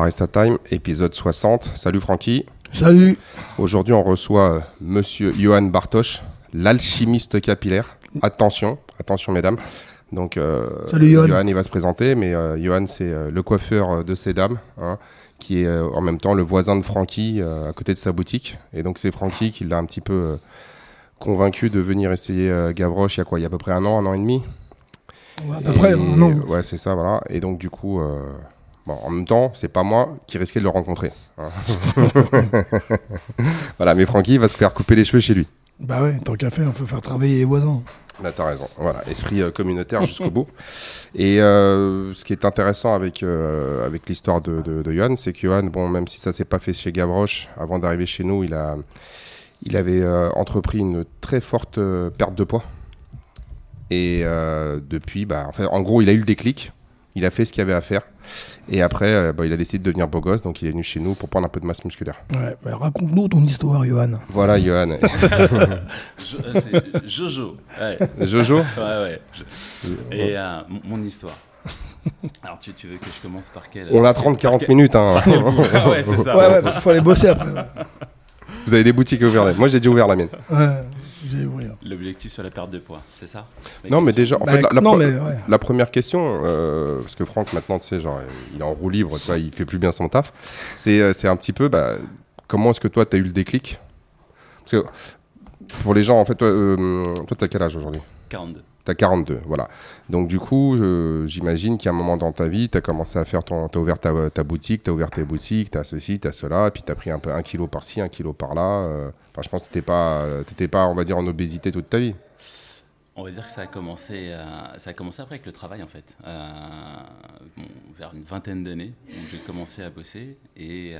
Barista Time, épisode 60. Salut Francky. Salut. Aujourd'hui, on reçoit euh, monsieur Johan Bartosz, l'alchimiste capillaire. Attention, attention mesdames. Donc, euh, Salut Johan. Johan, il va se présenter, mais euh, Johan, c'est euh, le coiffeur de ces dames, hein, qui est en même temps le voisin de Francky à côté de sa boutique. Et donc, c'est Francky qui l'a un petit peu convaincu de venir essayer Gavroche il y a quoi? Il y a à peu près un an, un an et demi? Ouais, à peu près, non. Ouais, c'est ça, voilà. Et donc, du coup, bon, en même temps, c'est pas moi qui risquais de le rencontrer. hein. voilà, mais Francky va se faire couper les cheveux chez lui. Bah ouais, tant qu'à faire, il faut faire travailler les voisins. Là, t'as raison. Voilà, esprit euh, communautaire jusqu'au bout. Et euh, ce qui est intéressant avec, euh, avec l'histoire de, de, de Johan, c'est que Johan, bon, même si ça s'est pas fait chez Gavroche, avant d'arriver chez nous, il, a, il avait entrepris une très forte perte de poids. Et depuis, bah, en, fait, en gros, il a eu le déclic. Il a fait ce qu'il y avait à faire. Et après, euh, bah, il a décidé de devenir beau gosse, donc il est venu chez nous pour prendre un peu de masse musculaire. Ouais, bah raconte-nous ton histoire, Johan. Voilà, Johan. Jo- euh, c'est Jojo. Ouais, Jojo? Ouais, ouais. Je- Et euh, mon- histoire. Alors, tu, tu veux que je commence par quelle On a par 30-40 quel- minutes. Hein. Ah ouais, c'est ça. Ouais, ouais, parce qu'il faut aller bosser après. Ouais, Vous avez des boutiques ouvrir. Moi, j'ai déjà ouvert la mienne. Ouais, sur la perte de poids, c'est ça Non, mais déjà, en Bah, fait, la, la non, pre- mais ouais. la première question, euh, parce que Franck, maintenant, tu sais, genre, il est en roue libre, tu vois, il fait plus bien son taf. C'est, euh, c'est un petit peu, bah, comment est-ce que toi, tu as eu le déclic? Parce que pour les gens, en fait, toi, euh, toi, t'as quel âge aujourd'hui? 42. T'as 42, voilà. Donc, du coup, j'imagine qu'à un moment dans ta vie, t'as commencé à faire ton. T'as ouvert ta, ta boutique, t'as ouvert tes boutiques, t'as ceci, t'as cela, et puis t'as pris un peu un kilo par-ci, un kilo par-là. euh. Enfin, je pense que t'étais pas, pas, on va dire, en obésité toute ta vie. On va dire que ça a commencé, euh, ça a commencé après avec le travail en fait. Euh, vers une vingtaine d'années j'ai commencé à bosser et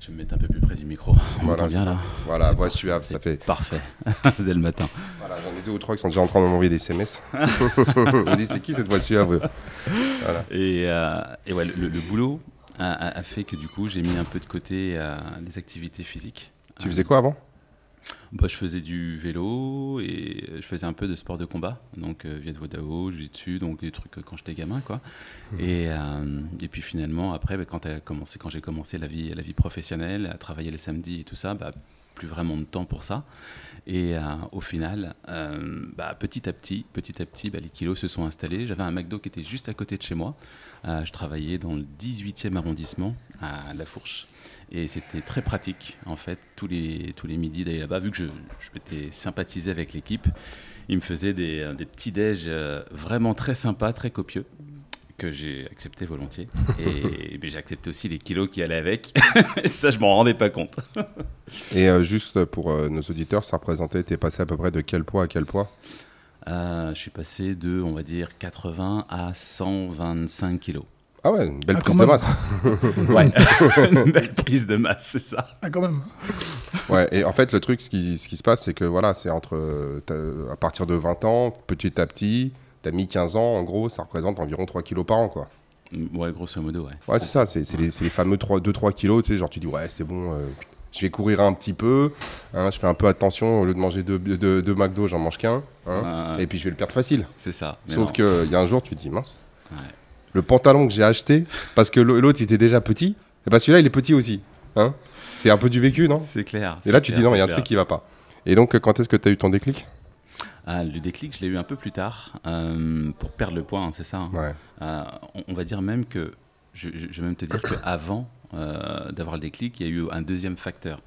je vais me mettre un peu plus près du micro. On Voilà, bien là Voilà, voix suave, ça fait. Parfait, dès le matin. Voilà, j'en ai deux ou trois qui sont déjà en train de m'envoyer des SMS. Me disent, c'est qui cette voix suave? Et, euh, et ouais, le, le boulot a fait que du coup j'ai mis un peu de côté euh, les activités physiques. Tu faisais quoi avant? Bah, je faisais du vélo et je faisais un peu de sport de combat, donc euh, Viet Vo Dao, Jiu-Jitsu, donc des trucs euh, quand j'étais gamin, quoi. Et, euh, et puis finalement, après, bah, quand, t'as commencé, quand j'ai commencé la vie, la vie professionnelle, à travailler les samedis et tout ça, bah, plus vraiment de temps pour ça. Et euh, au final, euh, bah, petit à petit, petit à petit, bah, les kilos se sont installés. J'avais un McDo qui était juste à côté de chez moi. Euh, je travaillais dans le 18e arrondissement, à La Fourche. Et c'était très pratique, en fait, tous les, tous les midis d'aller là-bas. Vu que je, je m'étais sympathisé avec l'équipe, ils me faisaient des, euh, des petits déj euh, vraiment très sympas, très copieux, que j'ai accepté volontiers. Et, ben, j'ai accepté aussi les kilos qui allaient avec. Ça, je m'en rendais pas compte. Et euh, juste pour euh, nos auditeurs, ça représentait, t'es passé à peu près de quel poids à quel poids? Euh, je suis passé de, on va dire, 80 à 125 kilos. Ah ouais, une belle Ah, prise de masse. Ouais, une belle prise de masse, c'est ça. Ah, quand même. Ouais, et en fait, le truc, ce qui, ce qui se passe, c'est que voilà, c'est entre. euh, à partir de 20 ans, petit à petit, t'as mis 15 ans, en gros, ça représente environ 3 kilos par an, quoi. Ouais, grosso modo, ouais. Ouais, c'est ça, c'est c'est les, les fameux 2-3 kilos, tu sais, genre tu dis, ouais, c'est bon, euh, je vais courir un petit peu, hein, je fais un peu attention, au lieu de manger deux, deux, deux McDo, j'en mange qu'un, hein, Ouais, et puis je vais le perdre facile. c'est ça. Sauf qu'il y a un jour, tu te dis, mince, Ouais. Le pantalon que j'ai acheté, parce que l'au- l'autre était déjà petit, et bah celui-là il est petit aussi. Hein c'est un peu du vécu, non? C'est clair. Et là tu clair, dis, non, il y a un truc qui va pas. Et donc, quand est-ce que tu as eu ton déclic? Ah, le déclic, je l'ai eu un peu plus tard, euh, pour perdre le poids, hein, c'est ça. hein. Ouais. Euh, on, on va dire même que, je, je- je vais même te dire qu'avant euh, d'avoir le déclic, il y a eu un deuxième facteur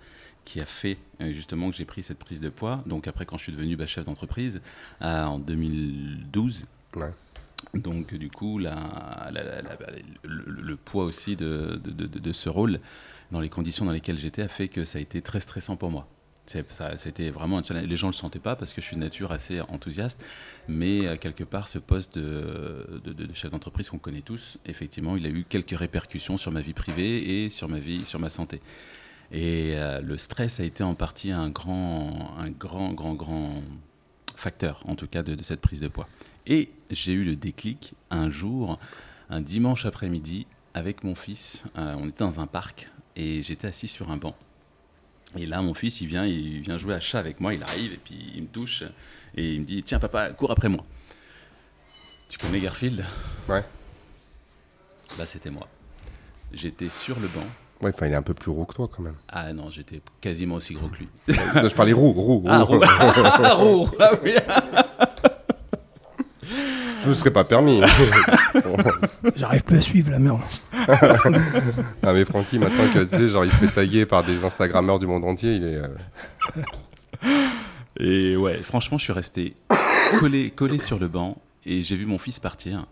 qui a fait euh, justement que j'ai pris cette prise de poids. Donc après, quand je suis devenu bah, chef d'entreprise en 2012. Ouais. Donc du coup, le, poids aussi de, ce rôle, dans les conditions dans lesquelles j'étais, a fait que ça a été très stressant pour moi. C'était vraiment. Les gens ne le sentaient pas parce que je suis de nature assez enthousiaste, mais euh, quelque part, ce poste de, chef d'entreprise qu'on connaît tous, effectivement, il a eu quelques répercussions sur ma vie privée et sur ma santé. Et euh, le stress a été en partie un grand, un grand, grand, grand facteur, en tout cas, de cette prise de poids. Et j'ai eu le déclic un jour, un dimanche après-midi, avec mon fils. Euh, on était dans un parc et j'étais assis sur un banc. Et là, mon fils, il vient, il vient jouer à chat avec moi. Il arrive et puis il me touche et il me dit Tiens, papa, cours après moi. Tu connais Garfield? Ouais. Bah, c'était moi. J'étais sur le banc. Ouais, enfin, il est un peu plus roux que toi quand même. Ah non, j'étais quasiment aussi gros que lui. Non, je parlais roux, roux, roux. Ah, roux. Ah, roux. Ah oui. Je me serais pas permis. J'arrive plus à suivre la merde. ah, mais Francky, maintenant que tu sais, genre, il se fait taguer par des Instagrammeurs du monde entier, il est. euh, Et ouais, franchement, je suis resté collé, collé sur le banc et j'ai vu mon fils partir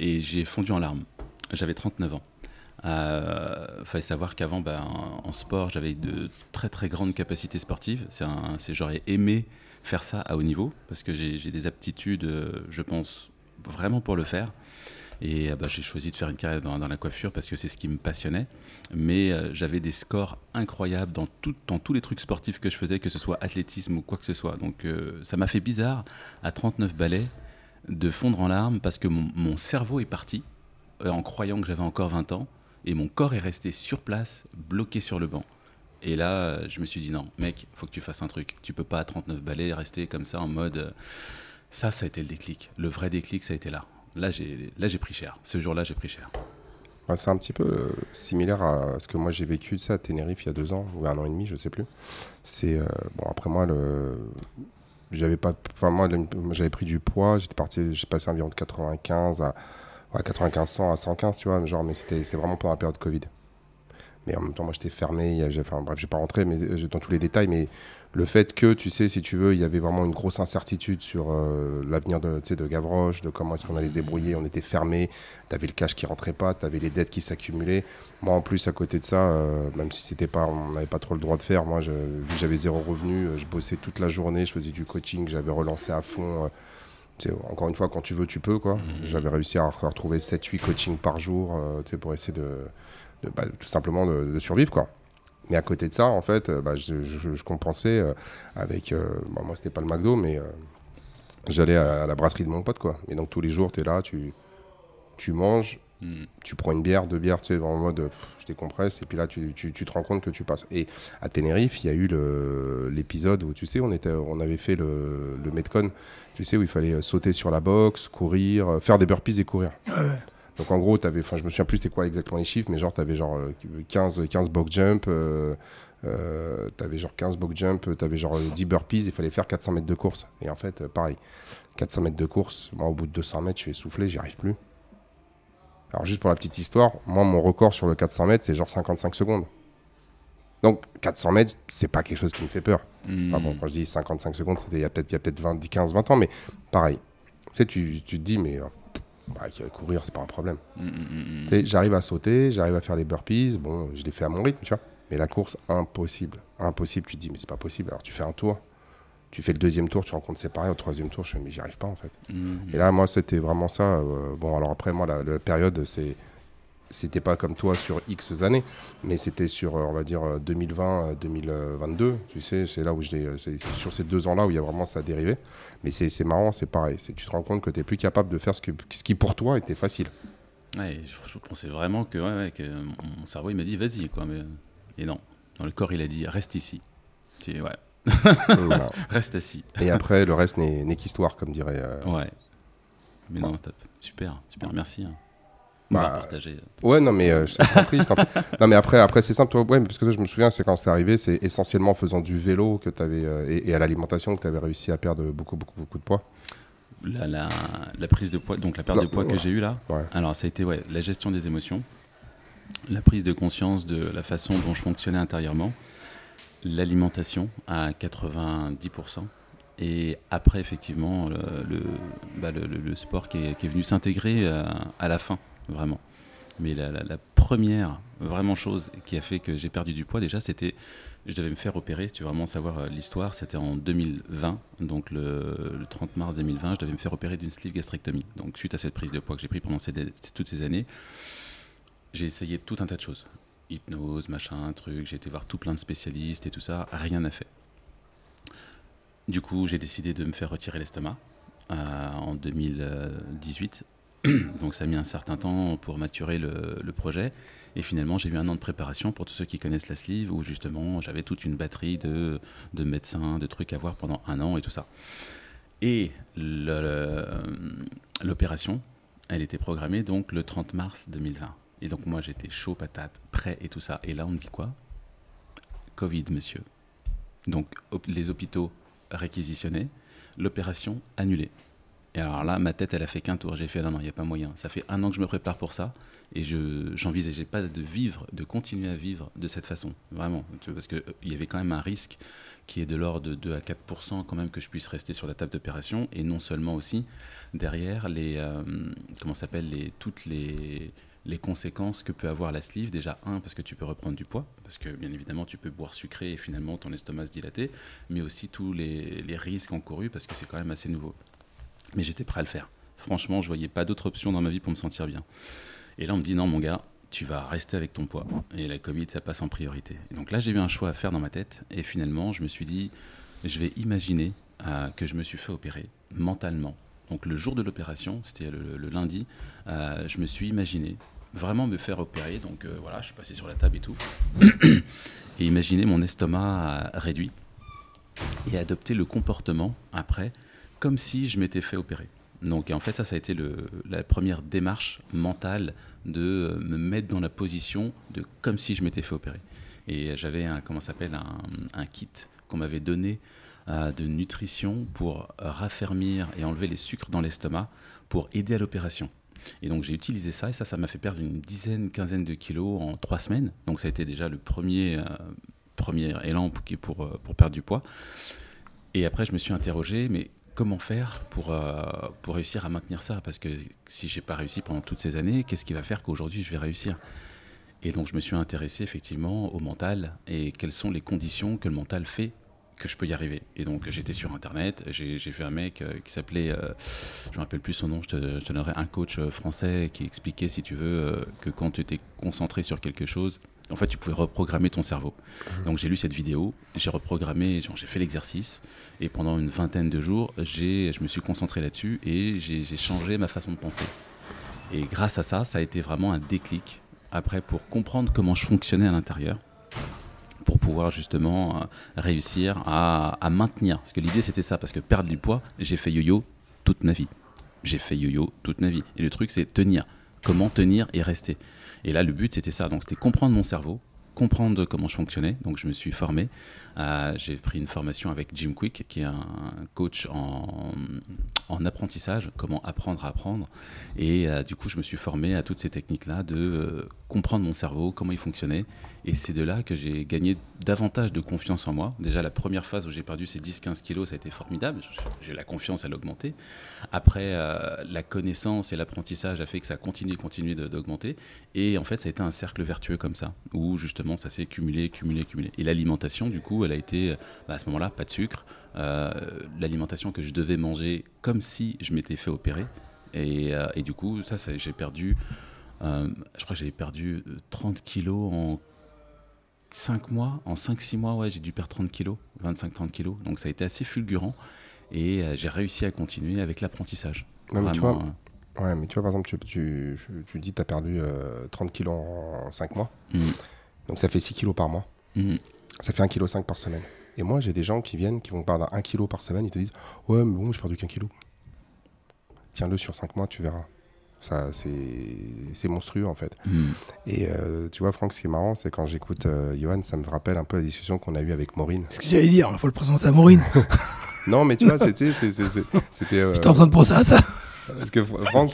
et j'ai fondu en larmes. J'avais 39 ans. Euh, fallait savoir qu'avant, ben, en sport, j'avais de très très grandes capacités sportives. C'est J'aurais aimé faire ça à haut niveau parce que j'ai j'ai des aptitudes, euh, je pense, vraiment pour le faire. Et euh, bah, j'ai choisi de faire une carrière dans, la coiffure parce que c'est ce qui me passionnait. Mais euh, j'avais des scores incroyables dans, tous les trucs sportifs que je faisais, que ce soit athlétisme ou quoi que ce soit. Donc euh, ça m'a fait bizarre, à 39 balais, de fondre en larmes parce que mon, cerveau est parti en croyant que j'avais encore 20 ans. Et mon corps est resté sur place, bloqué sur le banc. Et là, je me suis dit non, mec, faut que tu fasses un truc. Tu peux pas à 39 balais rester comme ça en mode. Ça, ça a été le déclic. Le vrai déclic, ça a été là. Là, j'ai là, j'ai pris cher. Ce jour-là, j'ai pris cher. ouais, c'est un petit peu euh, similaire à ce que moi j'ai vécu ça à Tenerife il y a deux ans ou un an et demi, je sais plus. C'est euh, bon après moi le j'avais pas enfin moi j'avais pris du poids, j'étais parti j'ai passé environ de 95 à ouais, 95 100 à 115 tu vois genre mais c'était c'est vraiment pendant la période Covid. Mais en même temps moi j'étais fermé, j'ai- enfin bref, je vais pas rentrer mais euh, dans tous les détails mais le fait que tu sais si tu veux, il y avait vraiment une grosse incertitude sur euh, l'avenir de de Gavroche, de comment est-ce qu'on allait se débrouiller, on était fermé, tu avais le cash qui rentrait pas, tu avais les dettes qui s'accumulaient. Moi, en plus, à côté de ça, euh, même si c'était pas, on n'avait pas trop le droit de faire, moi, je, vu que j'avais zéro revenu, euh, je bossais toute la journée, je faisais du coaching, j'avais relancé à fond. euh, encore une fois, quand tu veux, tu peux. quoi. J'avais réussi à re- retrouver 7-8 coachings par jour tu sais, pour essayer de, de- bah, tout simplement de, de survivre. quoi. Mais à côté de ça, en fait, euh, bah, je, je- je compensais euh, avec. euh, bon, moi, c'était pas le McDo, mais euh, j'allais à, la brasserie de mon pote. quoi. Et donc, tous les jours, tu es là, tu, tu manges, Mm. tu prends une bière, deux bières, tu sais, le mode pff, je décompresse, et puis là, tu, tu- tu te rends compte que tu passes. Et à Tenerife, il y a eu l'épisode où, tu sais, on, était, on avait fait le, le Metcon, tu sais, où il fallait sauter sur la boxe, courir, faire des burpees et courir. Donc en gros, avais, enfin, je me souviens plus c'était quoi exactement les chiffres, mais genre, tu avais genre euh, 15, 15 box jump, euh, euh, t'avais genre 15 box jump, tu avais genre euh, 10 burpees, il fallait faire 400 mètres de course. Et en fait, euh, pareil, 400 mètres de course, moi au bout de 200 mètres, je suis essoufflé, j'y arrive plus. Alors juste pour la petite histoire, moi mon record sur le 400 mètres, c'est genre 55 secondes. Donc 400 mètres, c'est pas quelque chose qui me fait peur. Mm. Ah bon, quand je dis 55 secondes, c'était il y a peut-être il y a peut-être 20, 15, 20 ans, mais pareil. Tu sais, tu, tu te dis, mais euh, bah, courir, c'est pas un problème. Mm, mm, mm, J'arrive à sauter, j'arrive à faire les burpees, bon, je les fais à mon rythme, tu vois. Mais la course, impossible. Impossible, tu te dis, mais c'est pas possible. Alors tu fais un tour, tu fais le deuxième tour, tu rencontres c'est pareil, au troisième tour, je fais, mais j'y arrive pas en fait. Et là, moi, c'était vraiment ça. euh, bon, alors après, moi, la, la période, c'est. C'était pas comme toi sur X années, mais c'était sur, euh, on va dire, euh, 2020, euh, 2022. Tu sais, c'est là où euh, C'est c'est sur ces deux ans-là où il y a vraiment ça dérivé. Mais c'est c'est marrant, c'est pareil. C'est Tu te rends compte que tu es plus capable de faire ce, que, ce qui pour toi était facile. Ouais, je, je pensais vraiment que, ouais, ouais, que mon cerveau il m'a dit vas-y quoi, mais et non. Dans le corps il a dit reste ici. C'est- ouais, Voilà. reste assis. Et après, le reste n'est n'est qu'histoire, comme dirait. euh, Ouais. Mais non, top. Super, super, merci. hein. Bah, partager. Ouais, non, mais euh, t'en prie. Non, mais après, après c'est simple, toi, ouais, mais parce que toi, je me souviens, c'est quand c'est arrivé, c'est essentiellement en faisant du vélo que avais, et, et à l'alimentation que tu avais réussi à perdre beaucoup, beaucoup, beaucoup de poids. La, la, la prise de poids, donc la perte Non, de poids que j'ai eue là, Ouais. alors ça a été ouais, la gestion des émotions, la prise de conscience de la façon dont je fonctionnais intérieurement, l'alimentation à 90%, et après effectivement le, le, bah, le- le- le sport qui est, qui est venu s'intégrer euh, à la fin, vraiment. Mais la, première vraiment chose qui a fait que j'ai perdu du poids déjà, c'était je devais me faire opérer, si tu veux vraiment savoir euh, l'histoire, c'était en 2020, donc le, le 30 mars 2020, je devais me faire opérer d'une sleeve gastrectomie. Donc suite à cette prise de poids que j'ai pris pendant toutes ces années, j'ai essayé tout un tas de choses. Hypnose, machin, truc, j'ai été voir tout plein de spécialistes et tout ça, rien n'a fait. Du coup, j'ai décidé de me faire retirer l'estomac euh, en 2018. Donc ça a mis un certain temps pour maturer le, projet. Et finalement, j'ai eu un an de préparation pour tous ceux qui connaissent la sleeve, où justement, j'avais toute une batterie de, de médecins, de trucs à voir pendant un an et tout ça. Et le- l'opération, elle était programmée donc le 30 mars 2020. Et donc moi j'étais chaud patate, prêt et tout ça. Et là on me dit quoi? Covid, monsieur. Donc les hôpitaux réquisitionnés, l'opération annulée. Et alors là, ma tête, elle a fait qu'un tour. J'ai fait, non, non, il n'y a pas moyen. Ça fait un an que je me prépare pour ça. Et je n'envisageais pas de vivre, de continuer à vivre de cette façon. Vraiment. Parce qu'il euh, y avait quand même un risque qui est de l'ordre de 2 à 4% quand même que je puisse rester sur la table d'opération. Et non seulement aussi, derrière, les, euh, comment s'appelle, toutes les, conséquences que peut avoir la sleeve. Déjà, un, parce que tu peux reprendre du poids, parce que bien évidemment, tu peux boire sucré et finalement ton estomac se dilater, mais aussi tous les risques encourus, parce que c'est quand même assez nouveau. Mais j'étais prêt à le faire. Franchement, je voyais pas d'autre option dans ma vie pour me sentir bien. Et là, on me dit non, mon gars, tu vas rester avec ton poids. Et la Covid, ça passe en priorité. Et donc là, j'ai eu un choix à faire dans ma tête. Et finalement, je me suis dit, je vais imaginer euh, que je me suis fait opérer mentalement. Donc le jour de l'opération, c'était le, lundi, euh, je me suis imaginé vraiment me faire opérer. Donc euh, voilà, je suis passé sur la table et tout. et imaginer mon estomac réduit. Et adopter le comportement après comme si je m'étais fait opérer. Donc en fait ça, ça a été la première démarche mentale de euh, me mettre dans la position de comme si je m'étais fait opérer. Et j'avais un comment s'appelle un, kit qu'on m'avait donné euh, de nutrition pour raffermir et enlever les sucres dans l'estomac pour aider à l'opération. Et donc j'ai utilisé ça et ça, ça m'a fait perdre une dizaine, quinzaine de kilos en trois semaines. Donc ça a été déjà le premier, euh, premier élan pour, pour, pour perdre du poids. Et après je me suis interrogé, mais comment faire pour, euh, pour réussir à maintenir ça? Parce que si j'ai pas réussi pendant toutes ces années, qu'est-ce qui va faire qu'aujourd'hui je vais réussir? Et donc je me suis intéressé effectivement au mental et quelles sont les conditions que le mental fait que je peux y arriver. Et donc j'étais sur internet, j'ai vu un mec euh, qui s'appelait, euh, je me rappelle plus son nom, je te, je te donnerai un coach français qui expliquait, si tu veux, que quand tu étais concentré sur quelque chose, en fait, tu pouvais reprogrammer ton cerveau. Donc j'ai lu cette vidéo, j'ai reprogrammé, j'ai fait l'exercice, et pendant une vingtaine de jours, je me suis concentré là-dessus et j'ai changé ma façon de penser. Et grâce à ça, ça a été vraiment un déclic après pour comprendre comment je fonctionnais à l'intérieur, pour pouvoir justement euh, réussir à, à maintenir. Parce que l'idée c'était ça, parce que perdre du poids, j'ai fait yo-yo toute ma vie. J'ai fait yo-yo toute ma vie. Et le truc c'est tenir. Comment tenir et rester. Et là, le but, c'était ça. Donc, c'était comprendre mon cerveau, comprendre comment je fonctionnais. Donc, je me suis formé. Euh, j'ai pris une formation avec Jim Quick, qui est un coach en, en apprentissage, comment apprendre à apprendre. Et euh, du coup, je me suis formé à toutes ces techniques-là de euh, comprendre mon cerveau, comment il fonctionnait. Et c'est de là que j'ai gagné davantage de confiance en moi. Déjà, la première phase où j'ai perdu ces 10-15 kilos, ça a été formidable. J'ai la confiance à l'augmenter. Après, la connaissance et l'apprentissage a fait que ça a continué, continué d'augmenter. Et en fait, ça a été un cercle vertueux comme ça, où justement, ça s'est cumulé, cumulé, cumulé. Et l'alimentation, du coup, elle a été, bah, à ce moment-là, pas de sucre. Euh, l'alimentation que je devais manger comme si je m'étais fait opérer. Et, euh, du coup, ça, j'ai perdu, euh, je crois que j'avais perdu 30 kilos en 5 mois. En 5-6 mois, ouais, j'ai dû perdre 30 kilos, 25-30 kilos. Donc ça a été assez fulgurant. Et j'ai réussi à continuer avec l'apprentissage. mais tu vois, Ouais, mais tu vois, par exemple, tu, tu, tu dis que tu as perdu 30 kilos en 5 mois. Mmh. Donc ça fait 6 kilos par mois. Mmh. Ça fait 1,5 kg par semaine. Et moi, j'ai des gens qui viennent, qui vont perdre 1 kg par semaine, ils te disent Ouais, mais bon, j'ai perdu qu'un kilo. Tiens-le sur 5 mois, tu verras. Ça, c'est monstrueux en fait. Hmm. Et euh, tu vois, Franck, ce qui est marrant, c'est quand j'écoute euh, Johan, ça me rappelle un peu la discussion qu'on a eue avec Maureen. Ce que j'allais dire, il faut le présenter à Maureen. non, mais tu vois, c'était. Euh, J'étais en train de penser à ça. Parce que Franck,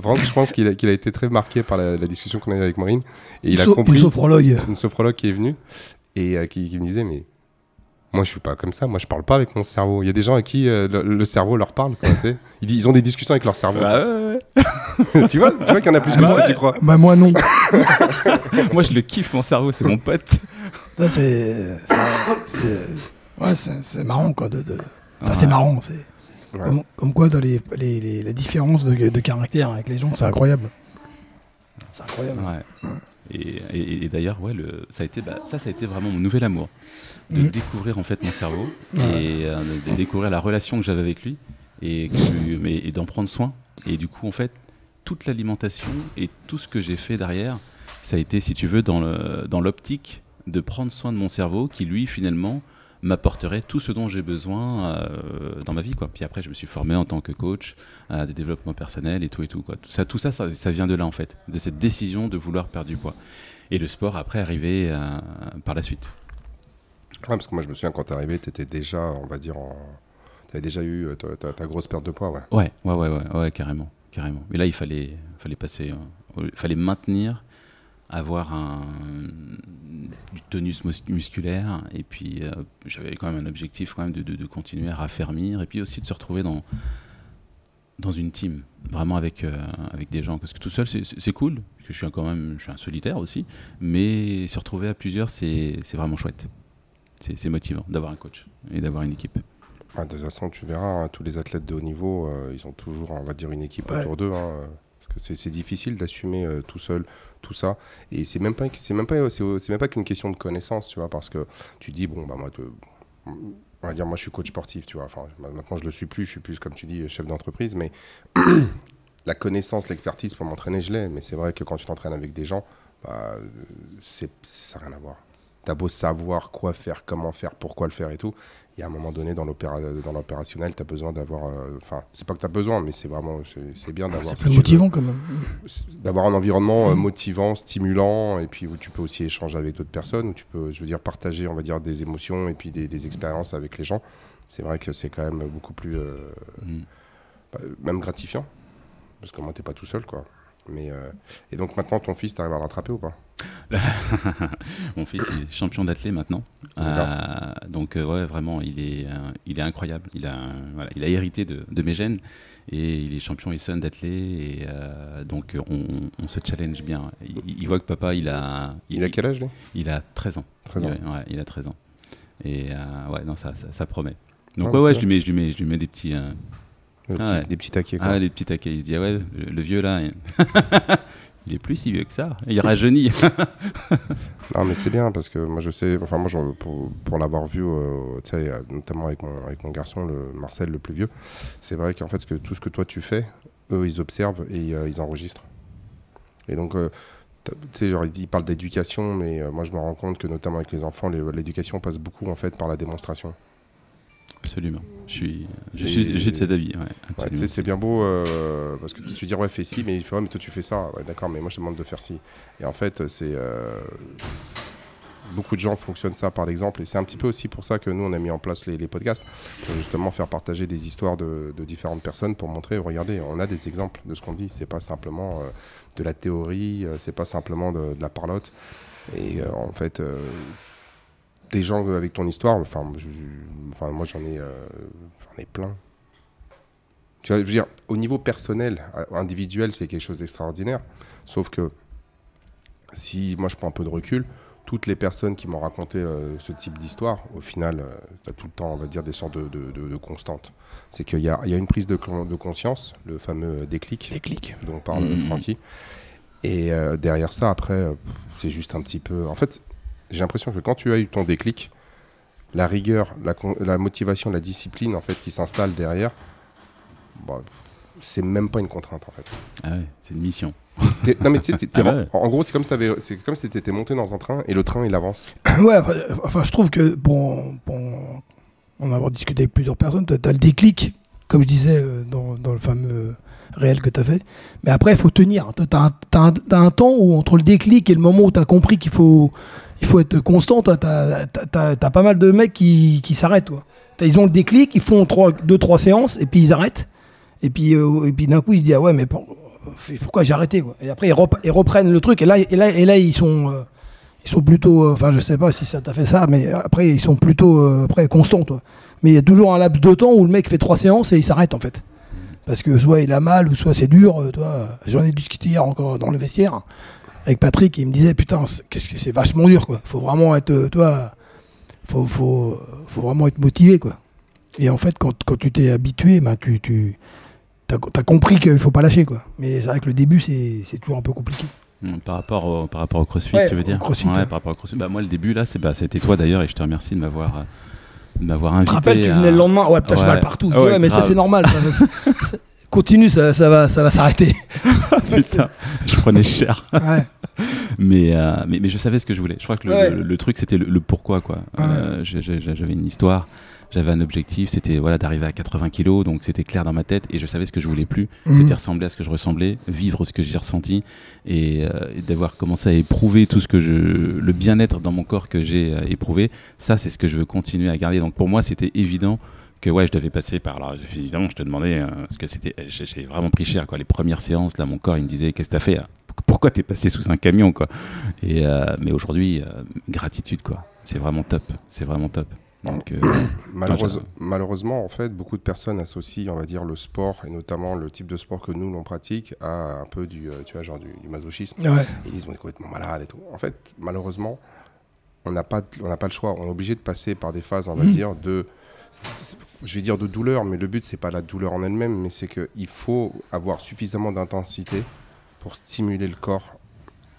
Franck je pense qu'il a, a, été très marqué par la, discussion qu'on a eue avec Maureen. Et il a compris. Une sophrologue. Une sophrologue qui est venue et euh, qui, me disait mais moi je suis pas comme ça. Moi je parle pas avec mon cerveau. Il y a des gens à qui euh, le, cerveau leur parle quoi, ils, ils, ont des discussions avec leur cerveau. Bah, ouais, tu vois tu vois qu'il y en a plus que toi tu crois. Bah moi non. Moi je le kiffe mon cerveau c'est mon pote. C'est ouais, c'est marrant quoi de, de... Enfin, c'est marrant c'est comme, quoi dans les, les, les, la différence de, de, caractère avec les gens c'est incroyable c'est incroyable ouais. Et, d'ailleurs, ouais, le, ça, a été, bah, ça, ça a été vraiment mon nouvel amour. De mm. découvrir en fait mon cerveau et euh, de, découvrir la relation que j'avais avec lui et, et d'en prendre soin. Et du coup, en fait, toute l'alimentation et tout ce que j'ai fait derrière, ça a été, si tu veux, dans l'optique dans de prendre soin de mon cerveau qui, lui, finalement, m'apporterait tout ce dont j'ai besoin euh, dans ma vie. Quoi. Puis après, je me suis formé en tant que coach à des développements personnels et tout et tout. Quoi. Tout ça, tout ça, ça, vient de là en fait, de cette décision de vouloir perdre du poids. Et le sport après arrivé euh, par la suite. parce que moi je me souviens quand tu es arrivé, tu étais déjà, on va dire, tu avais déjà eu euh, ta, grosse perte de poids. Ouais, ouais, ouais, ouais, ouais, ouais carrément, carrément. Mais là, il fallait, fallait passer, il fallait maintenir avoir un, du tonus musculaire. Et puis, euh, j'avais quand même un objectif quand même de, de, continuer à raffermir. Et puis aussi de se retrouver dans, dans une team, vraiment avec, euh, avec des gens. Parce que tout seul, c'est cool, parce que je suis quand même je suis un solitaire aussi. Mais se retrouver à plusieurs, c'est vraiment chouette. C'est motivant d'avoir un coach et d'avoir une équipe. Ah, de toute façon, tu verras, hein, tous les athlètes de haut niveau, euh, ils ont toujours, on va dire, une équipe autour d'eux. Hein, c'est difficile d'assumer euh, tout seul tout ça. Et c'est même pas, c'est même pas, c'est même pas qu'une question de connaissance, tu vois, parce que tu dis bon bah moi, on va dire moi je suis coach sportif, tu vois. Enfin maintenant je le suis plus, je suis plus comme tu dis chef d'entreprise, mais la connaissance, l'expertise pour m'entraîner, je l'ai. Mais c'est vrai que quand tu t'entraînes avec des gens, bah, c'est ça n'a rien à voir. T'as beau savoir quoi faire, comment faire, pourquoi le faire et tout il y a un moment donné dans l'opérationnel, tu as besoin d'avoir. Euh, enfin, c'est pas que tu as besoin, mais c'est vraiment. C'est bien d'avoir. C'est motivant quand même. D'avoir un environnement euh, motivant, stimulant, et puis où tu peux aussi échanger avec d'autres personnes, où tu peux, je veux dire, partager, on va dire, des émotions et puis des, expériences avec les gens. C'est vrai que c'est quand même beaucoup plus. Euh, mm. bah, même gratifiant. Parce que moi, t'es pas tout seul, quoi. Mais, et donc maintenant, ton fils, t'arrives à le rattraper ou pas Mon fils est champion d'athlète maintenant. Euh, donc euh, ouais, vraiment, il est, euh, il est incroyable. Il a, voilà, il a hérité de, de, mes gènes et il est champion Essen d'athlète. Et donc on, on, se challenge bien. Il, voit que papa, il a... Il, a quel âge lui? Il a 13 ans. 13 ans. Ouais, il a 13 ans. Et ouais, non, ça, ça, promet. Donc ouais, ouais, je lui, mets, je, lui mets, je lui mets des petits... Ah des petits taquets. Quoi. Ah, des petits taquets. Il se dit, ah ouais, le vieux là, il est plus si vieux que ça. Il rajeunit. non, mais c'est bien parce que moi, je sais, enfin, moi, pour, pour l'avoir vu, euh, notamment avec mon, avec mon garçon, le Marcel, le plus vieux, c'est vrai qu'en fait, que, tout ce que toi tu fais, eux, ils observent et euh, ils enregistrent. Et donc, euh, tu sais, genre, ils parlent d'éducation, mais moi, je me rends compte que, notamment avec les enfants, l'éducation passe beaucoup, en fait, par la démonstration. Absolument. Je suis, je suis, de cet avis. Ouais, c'est bien beau euh, parce que tu dire, ouais, fais ci, mais il faut, mais toi tu fais ça. D'accord, mais moi je te demande de faire ci. Et en fait, c'est. Euh, beaucoup de gens fonctionnent ça par l'exemple. Et c'est un petit peu aussi pour ça que nous, on a mis en place les, podcasts, pour justement faire partager des histoires de, différentes personnes pour montrer, regardez, on a des exemples de ce qu'on dit. C'est pas simplement euh, de la théorie, c'est pas simplement de, de, la parlotte. Et en fait des gens avec ton histoire, enfin, enfin moi j'en ai, euh, j'en ai plein. Tu vois, je veux dire, au niveau personnel, euh, individuel, c'est quelque chose d'extraordinaire. Sauf que si moi je prends un peu de recul, toutes les personnes qui m'ont raconté euh, ce type d'histoire, au final, tu as tout le temps, on va dire, des sortes de, de, constantes. C'est qu'il y a, y a, une prise de, conscience, le fameux déclic, déclic. dont parle mmh. Francky. Et derrière ça, après, c'est juste un petit peu. En fait, j'ai l'impression que quand tu as eu ton déclic, la rigueur, la, motivation, la discipline en fait qui s'installe derrière, bah, c'est même pas une contrainte en fait. Ah ouais, c'est une mission. non mais tu sais, ah en, gros c'est comme si c'est comme si t'étais monté dans un train et le train il avance. ouais, enfin, je trouve que bon, bon, on a discuté avec plusieurs personnes, tu as, le déclic, comme je disais euh, dans, dans le fameux réel que tu as fait. Mais après, il faut tenir. Tu as, un temps où entre le déclic et le moment où tu as compris qu'il faut, il faut être constant. Tu as, pas mal de mecs qui, qui s'arrêtent. Ils ont le déclic, ils font 2-3 séances et puis ils arrêtent. Et puis, euh, et puis d'un coup, ils se disent ah ouais, mais pourquoi j'ai arrêté Et après, ils, reprennent le truc. Et là, et là, et là ils sont. Euh, ils sont plutôt, euh, enfin je sais pas si ça t'a fait ça, mais après ils sont plutôt après constants, toi. Mais il y a toujours un laps de temps où le mec fait trois séances et il s'arrête en fait parce que soit il a mal ou soit c'est dur. Toi, j'en ai discuté hier encore dans le vestiaire avec Patrick, il me disait putain, qu'est-ce que c'est vachement dur quoi. Faut vraiment être, euh, toi, faut, faut, faut vraiment être motivé quoi. Et en fait, quand, quand tu t'es habitué, ben, tu, tu as, compris qu'il faut pas lâcher quoi. Mais c'est vrai que le début c'est toujours un peu compliqué. Hmm, par rapport au, par rapport au CrossFit, tu veux dire? Crossfit, ouais, Par rapport au CrossFit. Bah, moi, le début, là, bah, c'était toi d'ailleurs, et je te remercie de m'avoir, euh, m'avoir invité. Je rappelle, tu venais le lendemain. Ouais, putain, ouais. mal partout. ouais, mais ça, c'est normal. continue, ça, ça, va, ça va s'arrêter. Putain, je prenais cher. Ouais. mais, euh, mais, mais je savais ce que je voulais. Je crois que le, le, truc c'était le, pourquoi quoi. Euh, j'avais une histoire, j'avais un objectif, c'était voilà d'arriver à 80 kilos, donc c'était clair dans ma tête et je savais ce que je voulais plus. Mhm. C'était ressembler à ce que je ressemblais, vivre ce que j'ai ressenti et, d'avoir commencé à éprouver tout ce que je, le bien-être dans mon corps que j'ai éprouvé. Ça c'est ce que je veux continuer à garder. Donc pour moi c'était évident que ouais, je devais passer par là. Évidemment, je te demandais, euh, parce que c'était, j'ai vraiment pris cher, quoi. Les premières séances, là, mon corps, il me disait, qu'est-ce que t'as fait Pourquoi t'es passé sous un camion, quoi? Et euh, mais aujourd'hui, euh, gratitude, quoi. C'est vraiment top. C'est vraiment top. Donc, malheureusement, en fait, beaucoup de personnes associent, on va dire, le sport et notamment le type de sport que nous l'on pratique à un peu du, tu vois, genre du, masochisme. Ils disent on est complètement malade et tout. En fait, malheureusement, on n'a pas, on n'a pas le choix. On est obligé de passer par des phases, on va mmh. dire, de je vais dire de douleur, mais le but, c'est pas la douleur en elle-même, mais c'est qu'il faut avoir suffisamment d'intensité pour stimuler le corps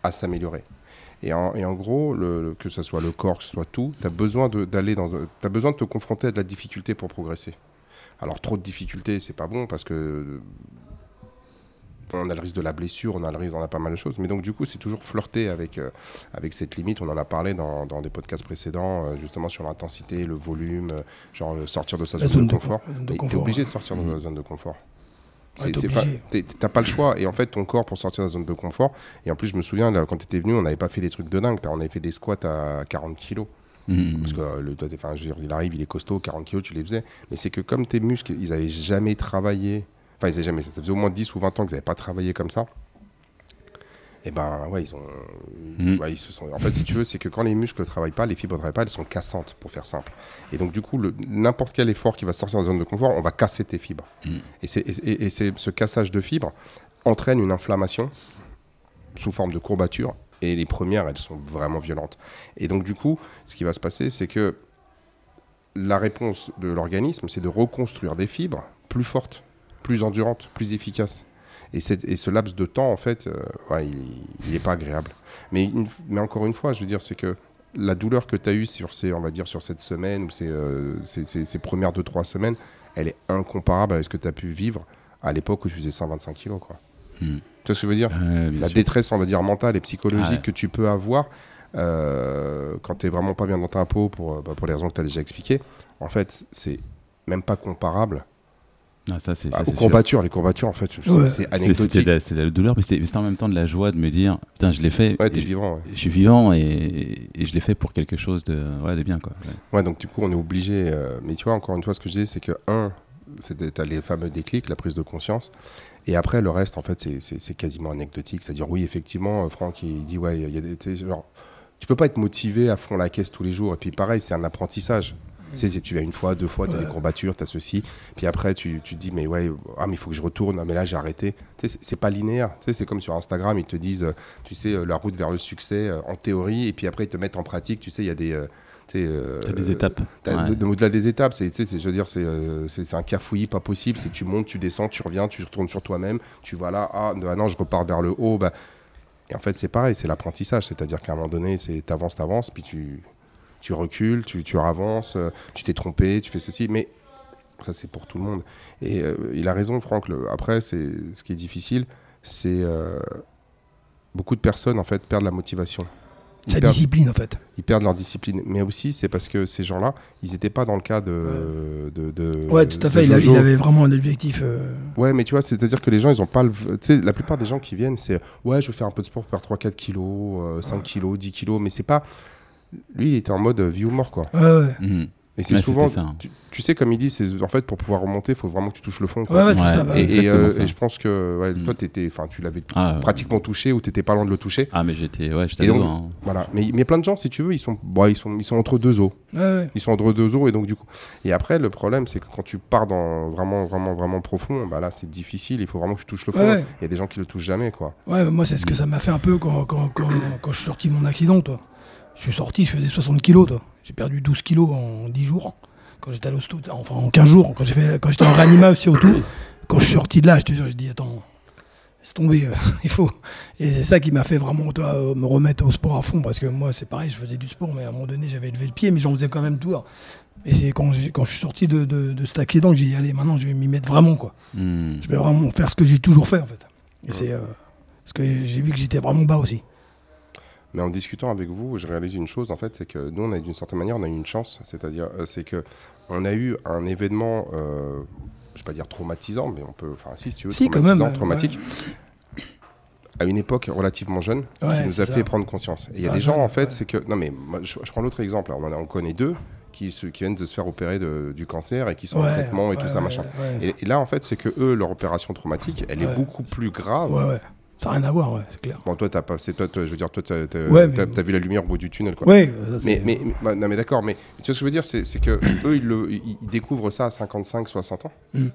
à s'améliorer. Et en, et en, gros, le, que ce soit le corps, que ce soit tout, tu as besoin d'aller dans, as besoin de te confronter à de la difficulté pour progresser. Alors trop de difficultés, c'est pas bon parce que on a le risque de la blessure, on a le risque, on a pas mal de choses. Mais donc du coup, c'est toujours flirter avec, euh, avec cette limite. On en a parlé dans, dans des podcasts précédents, euh, justement sur l'intensité, le volume, euh, genre sortir de sa zone, de confort. Tu es obligé de sortir de la zone de confort. T'as pas le choix. Et en fait, ton corps, pour sortir de la zone de confort, et en plus, je me souviens, là, quand tu étais venu, on n'avait pas fait des trucs de dingue. On avait fait des squats à 40 kilos. Mmh. Parce que le, enfin, je veux dire, il arrive, il est costaud, 40 kilos, tu les faisais. Mais c'est que comme tes muscles, ils avaient jamais travaillé Enfin, ils jamais. Ça faisait au moins 10 ou 20 ans qu'ils n'avaient pas travaillé comme ça. Et eh ben, ouais, ils ont. Mm. ils se sont... En fait, si tu veux, c'est que quand les muscles ne travaillent pas, les fibres ne travaillent pas, elles sont cassantes, pour faire simple. Et donc, du coup, n'importe quel effort qui va sortir de la zone de confort, on va casser tes fibres. Mm. Et, c'est, et, ce cassage de fibres entraîne une inflammation sous forme de courbature. Et les premières, elles sont vraiment violentes. Et donc, du coup, ce qui va se passer, c'est que la réponse de l'organisme, c'est de reconstruire des fibres plus fortes plus endurante, plus efficace. Et, et ce laps de temps, en fait, euh, il n'est pas agréable. Mais, mais encore une fois, je veux dire, c'est que la douleur que tu as eue sur ces, on va dire, sur cette semaine ou ces, euh, ces, premières 2-3 semaines, elle est incomparable avec ce que tu as pu vivre à l'époque où tu faisais 125 kilos. Quoi. Hmm. Tu vois ce que je veux dire? La détresse, on va dire, mentale et psychologique que tu peux avoir euh, quand tu vraiment pas bien dans ta peau pour, bah, pour les raisons que tu as déjà expliquées, en fait, c'est même pas comparable ah, ça, c'est, bah, aux courbatures, les courbatures, en fait, c'est anecdotique. C'est de, la douleur, mais c'était en même temps de la joie de me dire, putain, je l'ai fait. Ouais, t'es vivant. Je suis vivant et, et je l'ai fait pour quelque chose de, ouais, de bien, quoi. Ouais. donc du coup, on est obligé. Euh, mais tu vois, encore une fois, ce que je dis, c'est que, un, t'as les fameux déclics, la prise de conscience. Et après, le reste, en fait, c'est quasiment anecdotique. C'est-à-dire, oui, effectivement, Franck, il dit, ouais, il y a des. Genre, tu peux pas être motivé à fond la caisse tous les jours. Et puis, pareil, c'est un apprentissage. Tu sais, tu vas une fois, deux fois, tu as des courbatures, tu as ceci. Puis après, tu, tu te dis, mais ouais, ah, mais il faut que je retourne. Ah, mais là, j'ai arrêté. Tu sais, c'est pas linéaire. Tu sais, c'est comme sur Instagram, ils te disent, tu sais, euh, la route vers le succès euh, en théorie. Et puis après, ils te mettent en pratique. Tu sais, il y a des. Euh, euh, des étapes. Au-delà des étapes, c'est, je veux dire, c'est, un cafouillis pas possible. C'est tu montes, tu descends, tu reviens, tu retournes sur toi-même. Tu vas là, ah, ah non, je repars vers le haut. Bah. Et en fait, c'est pareil, c'est l'apprentissage. C'est-à-dire qu'à un moment donné, c'est t'avances, t'avances, puis tu, tu recules, tu, tu avances, euh, tu t'es trompé, tu fais ceci, mais ça c'est pour tout le monde. Et euh, il a raison, Franck. après, c'est ce qui est difficile, c'est euh, beaucoup de personnes en fait perdent la motivation. Sa discipline en fait. Ils perdent leur discipline, mais aussi c'est parce que ces gens-là, ils n'étaient pas dans le cas de. de, de ouais, tout à fait. Il, avait vraiment un objectif. Ouais, mais tu vois, c'est-à-dire que les gens, ils ont pas le. Tu sais, la plupart des gens qui viennent, c'est ouais, je veux faire un peu de sport pour perdre 3-4 kilos, 5 kilos, 10 kilos, mais c'est pas lui, il était en mode vie ou mort, quoi. ouais. Mhm. Et c'est souvent, tu, sais, comme il dit, c'est en fait pour pouvoir remonter, il faut vraiment que tu touches le fond. Quoi. Ouais, ouais, ça, bah, et, euh, et, je pense que ouais, toi, mhm. étais, tu l'avais ah, pratiquement touché ou tu étais pas loin de le toucher. Ah, mais j'étais, ouais, j'étais hein. Voilà. Mais, mais plein de gens, si tu veux, ils sont, bon, ils sont, ils sont entre deux eaux. Ils sont entre deux eaux et donc du coup. Et après, le problème, c'est que quand tu pars dans vraiment, vraiment, vraiment profond, bah là, c'est difficile. Il faut vraiment que tu touches le fond. Il y a des gens qui le touchent jamais, quoi. Ouais, moi, c'est ce que ça m'a fait un peu quand, quand, quand, quand je suis sorti de mon accident, toi. Je suis sorti, je faisais 60 kilos, toi. J'ai perdu 12 kilos en 10 jours. Quand j'étais à l'hosto, enfin en 15 jours, quand j'étais en réanimation aussi autour. Quand je suis sorti de là, je te jure, je dis attends, laisse tomber, euh, il faut. Et c'est ça qui m'a fait vraiment toi, me remettre au sport à fond, parce que moi c'est pareil, je faisais du sport, mais à un moment donné j'avais levé le pied, mais j'en faisais quand même tout. Et c'est quand, quand je suis sorti de, de, cet accident que j'ai dit allez, maintenant je vais m'y mettre vraiment quoi. Hmm. Je vais vraiment faire ce que j'ai toujours fait en fait. Et c'est euh, parce que j'ai vu que j'étais vraiment bas aussi. Mais en discutant avec vous, je réalise une chose, en fait, c'est que nous, on a d'une certaine manière, on a eu une chance. C'est-à-dire, euh, c'est que on a eu un événement, euh, je vais pas dire traumatisant, mais on peut, enfin, si, si tu veux, Si, quand traumatisant, même, ouais. traumatique. À une époque relativement jeune, Ouais, qui nous a fait ça. prendre conscience. Et il y a des gens, en fait, ouais. c'est que. Non, mais moi, je, je prends l'autre exemple. là. On, en a- on connaît deux qui, se- qui viennent de se faire opérer de- du cancer et qui sont en Ouais, traitement et ouais, tout ça, ouais, machin. ouais. Et, et là, en fait, c'est que eux, leur opération traumatique, elle est Ouais. beaucoup plus grave. Ça n'a rien à voir, ouais, c'est clair. Bon, toi, t'as pas, c'est toi, toi, je veux dire, toi, t'as, t'as- Ouais, t'as- mais- t'as vu la lumière au bout du tunnel, quoi. Ouais, ça, Mais, mais, mais- bah, non, mais d'accord, mais tu vois ce que je veux dire, c'est, c'est que eux, ils, le- ils- ils découvrent ça à 55, 60 ans. Mm.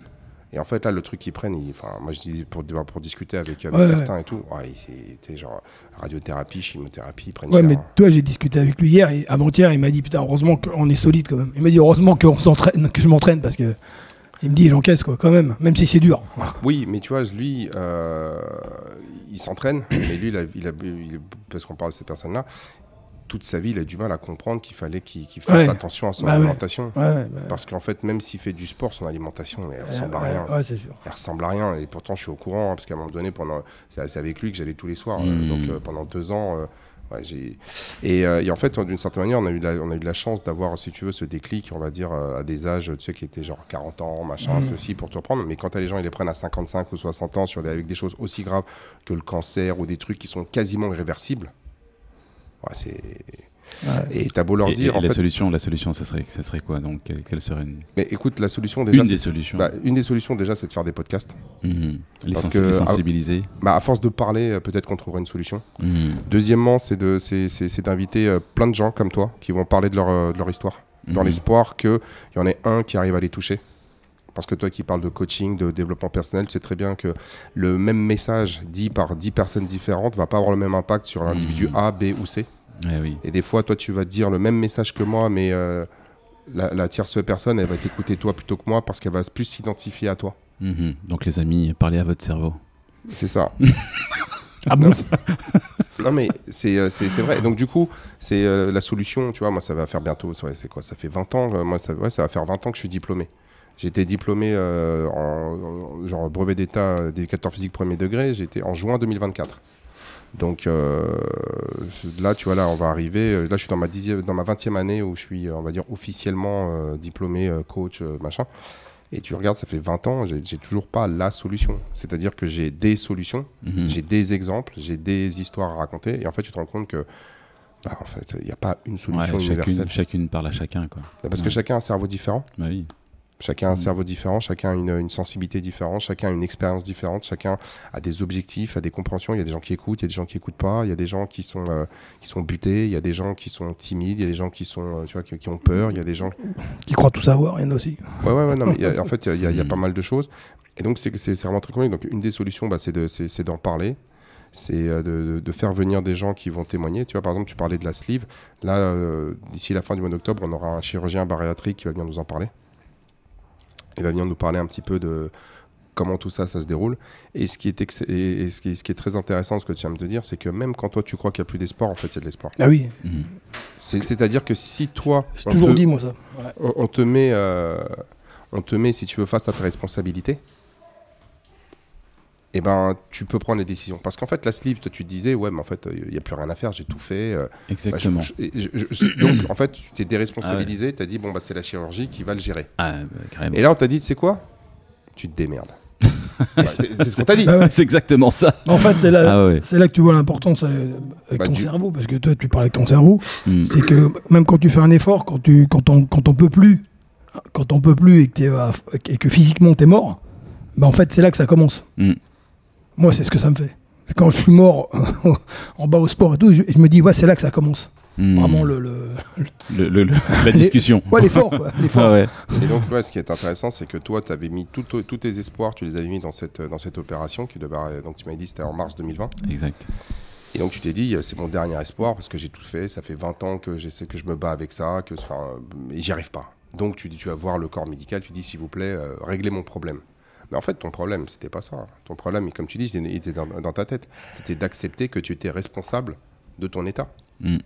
Et en fait, là, le truc qu'ils prennent, ils- moi, je dis pour, pour discuter avec, avec Ouais, certains et tout, ouais, c'était genre radiothérapie, chimiothérapie, ils prennent Ouais, cher, mais hein. toi, j'ai discuté avec lui hier et avant-hier, il m'a dit putain, heureusement qu'on est solide quand même. Il m'a dit heureusement qu'on s'entraîne, que je m'entraîne parce que il me dit j'encaisse quoi, quand même, même si c'est dur. Oui, mais tu vois, lui, euh, il s'entraîne, mais lui, il a, il a- il est- parce qu'on parle de ces personnes-là, toute sa vie, il a du mal à comprendre qu'il fallait qu'il, fasse Ouais. attention à son Bah alimentation. Ouais, ouais, bah, Parce qu'en fait, même s'il fait du sport, son alimentation, elle ressemble à rien. Sûr. Elle ressemble à rien. Et pourtant, je suis au courant, hein, parce qu'à un moment donné, pendant, c'est avec lui que j'allais tous les soirs. euh, Mhm. donc euh, pendant deux ans, euh, ouais, j'ai. Et, euh, et en fait, d'une certaine manière, on a eu de la, on a eu de la chance d'avoir, si tu veux, ce déclic, on va dire, euh, à des âges, tu sais, qui étaient genre 40 ans, machin, Mhm. ceci, pour te reprendre. Mais quand t'as les gens, ils les prennent à 55 ou 60 ans sur des, avec des choses aussi graves que le cancer ou des trucs qui sont quasiment irréversibles. Ouais, c'est. Ouais. Et t'as beau leur Et, dire, et en la fait. solution, la solution, ça serait, ça serait quoi donc quelle, quelle serait une, Mais écoute, la solution déjà. une c'est- des solutions bah, une des solutions déjà, c'est de faire des podcasts. Mhm. Les, parce sensi- que- les sensibiliser. Bah, à force de parler, euh, peut-être qu'on trouvera une solution. Mhm. Deuxièmement, c'est de- c'est- c'est- c'est d'inviter euh, plein de gens comme toi qui vont parler de leur, euh, de leur histoire, dans Mhm. l'espoir qu'il y en ait un qui arrive à les toucher. Parce que toi qui parles de coaching, de développement personnel, tu sais très bien que le même message dit par 10 personnes différentes va pas avoir le même impact sur l'individu. A, B ou C. Eh oui. Et des fois, toi, tu vas dire le même message que moi, mais euh, la, la tierce personne, elle va t'écouter toi plutôt que moi parce qu'elle va plus s'identifier à toi. Mhm. Donc les amis, parlez à votre cerveau. C'est ça. Ah bon Non mais c'est euh, c'est vrai. Donc du coup, c'est euh, la solution, tu vois, moi ça va faire bientôt, c'est quoi Ça fait 20 ans, euh, moi ça, ouais, ça va faire 20 ans que je suis diplômé. Été diplômé en, en- genre brevet d'état d'éducateur physique premier degré, été en juin 2024. Donc euh, là, tu vois, là, on va arriver. euh, Là, je suis dans ma, dixième, dans ma 20e année où je suis, euh, on va dire, officiellement euh, diplômé, coach, machin. Et tu regardes, ça fait 20 ans, j'ai toujours pas la solution. C'est-à-dire que j'ai des solutions, Mhm. j'ai des exemples, j'ai des histoires à raconter, et en fait, tu te rends compte que, bah, en fait, il n'y a pas une Ouais, solution universelle. chacune, chacune parle à chacun, quoi. Parce que chacun a un cerveau différent, Bah oui. Chacun a un Mm. cerveau différent, chacun a une, une sensibilité différente, chacun a une expérience différente, chacun a des objectifs, a des compréhensions. Il y a des gens qui écoutent, il y a des gens qui écoutent pas, il y a des gens qui sont, euh, qui sont butés, il y a des gens qui sont timides, il y a des gens qui sont, euh, tu vois, qui, qui ont peur, il y a des gens Qui croient tout savoir, il y en a aussi. Ouais, ouais, ouais, non, mais il y a- en fait, il y a- y, Mm. pas mal de choses. Et donc, c'est c'est- c'est vraiment très compliqué. Donc, une des solutions, bah, c'est de- c'est c'est d'en parler. C'est euh, de, de- de faire venir des gens qui vont témoigner. Tu vois, par exemple, tu parlais de la sleeve. Là, euh, d'ici la fin du mois d'octobre, on aura un chirurgien bariatrique qui va venir nous en parler. Il va venir nous parler un petit peu de comment tout ça, ça se déroule. Et ce qui est, ex- et, et ce qui est, ce qui est très intéressant, ce que tu viens de te dire, c'est que même quand toi, tu crois qu'il n'y a plus d'espoir, en fait, il y a de l'espoir. Ah oui, Mhm. C'est- C'est-à-dire que si toi, on toujours te- dit moi ça. on, on te met, euh, on te met, si tu veux, face à tes responsabilités, eh ben, tu peux prendre les décisions. Parce qu'en fait, la sleeve, toi, tu te disais, ouais, mais en fait, il n'y a plus rien à faire, j'ai tout fait. euh, bah, je- Exactement. je- et je- je- donc, en fait, tu t'es déresponsabilisé, tu as dit, bon, bah, c'est la chirurgie qui va le gérer. Ah, bah, carrément. Et là, on t'a dit, c'est quoi? Tu te démerdes. C'est ce qu'on t'a dit. Bah ouais. c'est exactement ça. En fait, c'est là, Ah ouais. c'est là que tu vois l'importance euh, avec Bah, ton du- cerveau, parce que toi, tu parles avec ton cerveau. Mhm. c'est que même quand tu fais un effort, quand, tu, quand, on, quand on peut plus, quand on peut plus et que, et physiquement t'es mort, bah en fait c'est là que ça commence. Mm. Moi c'est ce que ça me fait. Quand je suis mort en bas au sport et tout, je, je me dis ouais c'est là que ça commence. Mhm. Vraiment le, le- Le- le- le- la discussion. ouais l'effort. Ah ouais. Et donc, ouais, ce qui est intéressant, c'est que toi, tu avais mis tout- tous tes espoirs, tu les avais mis dans cette, dans cette opération qui devait, donc tu m'avais dit, c'était en mars 2020. Exact. Et donc tu t'es dit, euh, c'est mon dernier espoir parce que j'ai tout fait, ça fait 20 ans que j'essaie que je me bats avec ça, que, enfin, euh, et j'y arrive pas. Donc tu dis, tu vas voir le corps médical, tu dis, s'il vous plaît, euh, réglez mon problème. Mais en fait, ton problème, c'était pas ça. Ton problème, comme tu dis, il était dans, dans ta tête. C'était d'accepter que tu étais responsable de ton état. Mhm.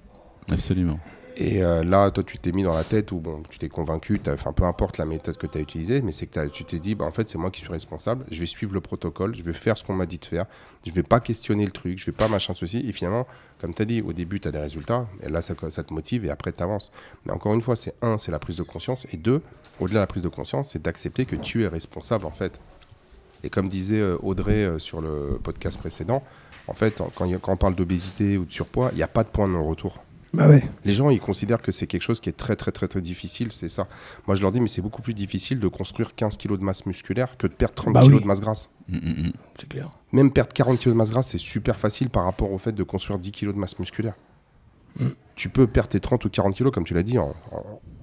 Absolument. Et euh, là, toi, tu t'es mis dans la tête ou bon, tu t'es convaincu, enfin, peu importe la méthode que tu as utilisée, mais c'est que tu t'es dit, bah, en fait, c'est moi qui suis responsable, je vais suivre le protocole, je vais faire ce qu'on m'a dit de faire, je vais pas questionner le truc, je vais pas machin ceci. Et finalement, comme tu as dit, au début, tu as des résultats, et là, ça, ça te motive, et après, tu avances. Mais encore une fois, c'est un, c'est la prise de conscience, et deux, au-delà de la prise de conscience, c'est d'accepter que tu es responsable, en fait. Et comme disait euh, Audrey euh, sur le podcast précédent, en fait, quand, quand on parle d'obésité ou de surpoids, il n'y a pas de point de non-retour. Bah ouais. Les gens, ils considèrent que c'est quelque chose qui est très, très, très, très difficile, c'est ça. Moi, je leur dis, mais c'est beaucoup plus difficile de construire 15 kilos de masse musculaire que de perdre 30 Bah kilos oui. de masse grasse. Mm, mm, mm. C'est clair. Même perdre 40 kilos de masse grasse, c'est super facile par rapport au fait de construire 10 kilos de masse musculaire. Tu peux perdre tes 30 ou 40 kilos, comme tu l'as dit, en,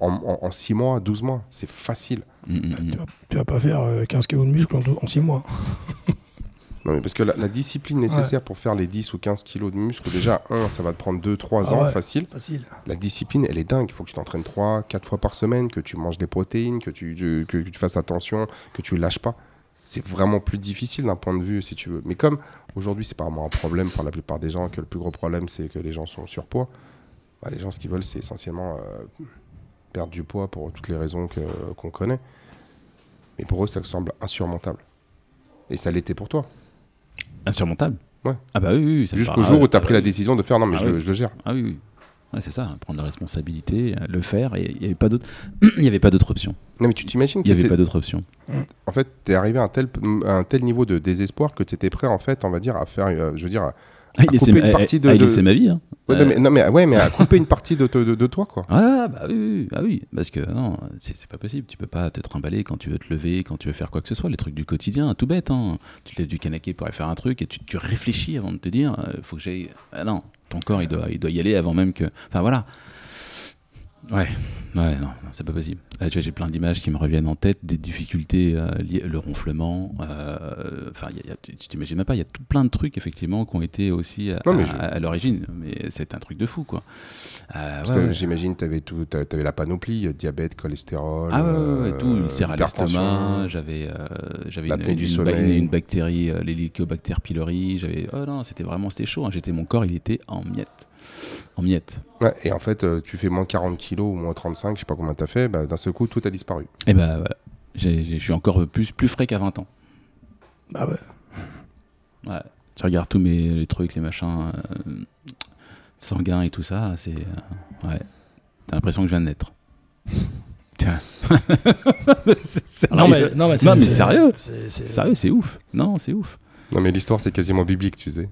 en, en- en 6 mois, 12 mois. C'est facile. Mm, mm, Bah, mm. tu, vas, tu vas pas faire euh, 15 kilos de muscle en, 6 mois. Non, mais parce que la, la discipline nécessaire pour faire les 10 ou 15 kilos de muscle, déjà, un, ça va te prendre 2-3 Ah ans, ouais. facile. Facile. La discipline, elle est dingue. Il faut que tu t'entraînes 3, 4 fois par semaine, que tu manges des protéines, que tu, tu- que, tu fasses attention, que tu lâches pas. C'est vraiment plus difficile d'un point de vue, si tu veux. Mais comme aujourd'hui, c'est pas vraiment un problème pour la plupart des gens, que le plus gros problème, c'est que les gens sont surpoids, bah, les gens, ce qu'ils veulent, c'est essentiellement euh, perdre du poids pour toutes les raisons que- qu'on connaît. Mais pour eux, ça semble insurmontable. Et ça l'était pour toi. Insurmontable Ouais. Ah bah oui, oui, Jusqu'au jour où tu as pris la décision de faire non, mais Ah je, le, oui. je le gère. Ah oui, oui. Ouais, c'est ça, prendre la responsabilité, le faire, et il n'y avait pas d'autre, il y avait pas d'autre option. Non, mais tu t'imagines Il n'y avait pas d'autre option. en fait, tu es arrivé à un, tel, à un tel niveau de désespoir que tu étais prêt, en fait, on va dire, à faire, euh, je veux dire, à, Ah, il couper une partie de. ah, il ma vie. Hein. Ouais, Euh, non, mais, non, mais- ouais, mais à couper une partie de, de, de- toi, quoi. Ah bah oui, ah oui, parce que non, c'est pas possible. Tu peux pas te trimballer quand tu veux te lever, quand tu veux faire quoi que ce soit. Les trucs du quotidien, tout bête. Hein. Tu te lèves du canaquet pour aller faire un truc et tu, tu réfléchis avant de te dire, euh, faut que j'aille. Ah non, ton corps il doit, il doit y aller avant même que. Enfin voilà. Ouais, ouais, non, non, c'est pas possible. Là, tu vois, j'ai plein d'images qui me reviennent en tête, des difficultés euh, liées, le ronflement. euh, Enfin, a- tu t'imagines même pas, il y a tout plein de trucs effectivement qui ont été aussi à, l'origine. Mais c'est un truc de fou, quoi. Euh, ouais, ouais. j'imagine tu avais, tout, t'a- t'avais la panoplie, euh, diabète, cholestérol. Ah ouais, euh, tout, ulcère à l'estomac, j'avais euh, j'avais une, une, bactérie, euh, l'hélicobacter pylori, j'avais oh non, c'était vraiment c'était chaud, hein. j'étais mon corps, il était en miettes. En miettes. Ouais, et en fait, euh, tu fais moins 40 kilos ou moins 35, je sais pas combien tu as fait, bah, d'un seul coup, tout a disparu. Et ben voilà. J'ai- j'ai- Je suis encore plus, plus frais qu'à 20 ans. Bah ouais. Ouais. Tu regardes tous mes les trucs, les machins euh, sanguins et tout ça, c'est euh, ouais. T'as l'impression que je viens de naître. Non, mais, non, mais, c'est- Non, mais sérieux. c'est- Sérieux, c'est ouf. Non, c'est ouf. Non, mais l'histoire, c'est quasiment biblique, tu sais.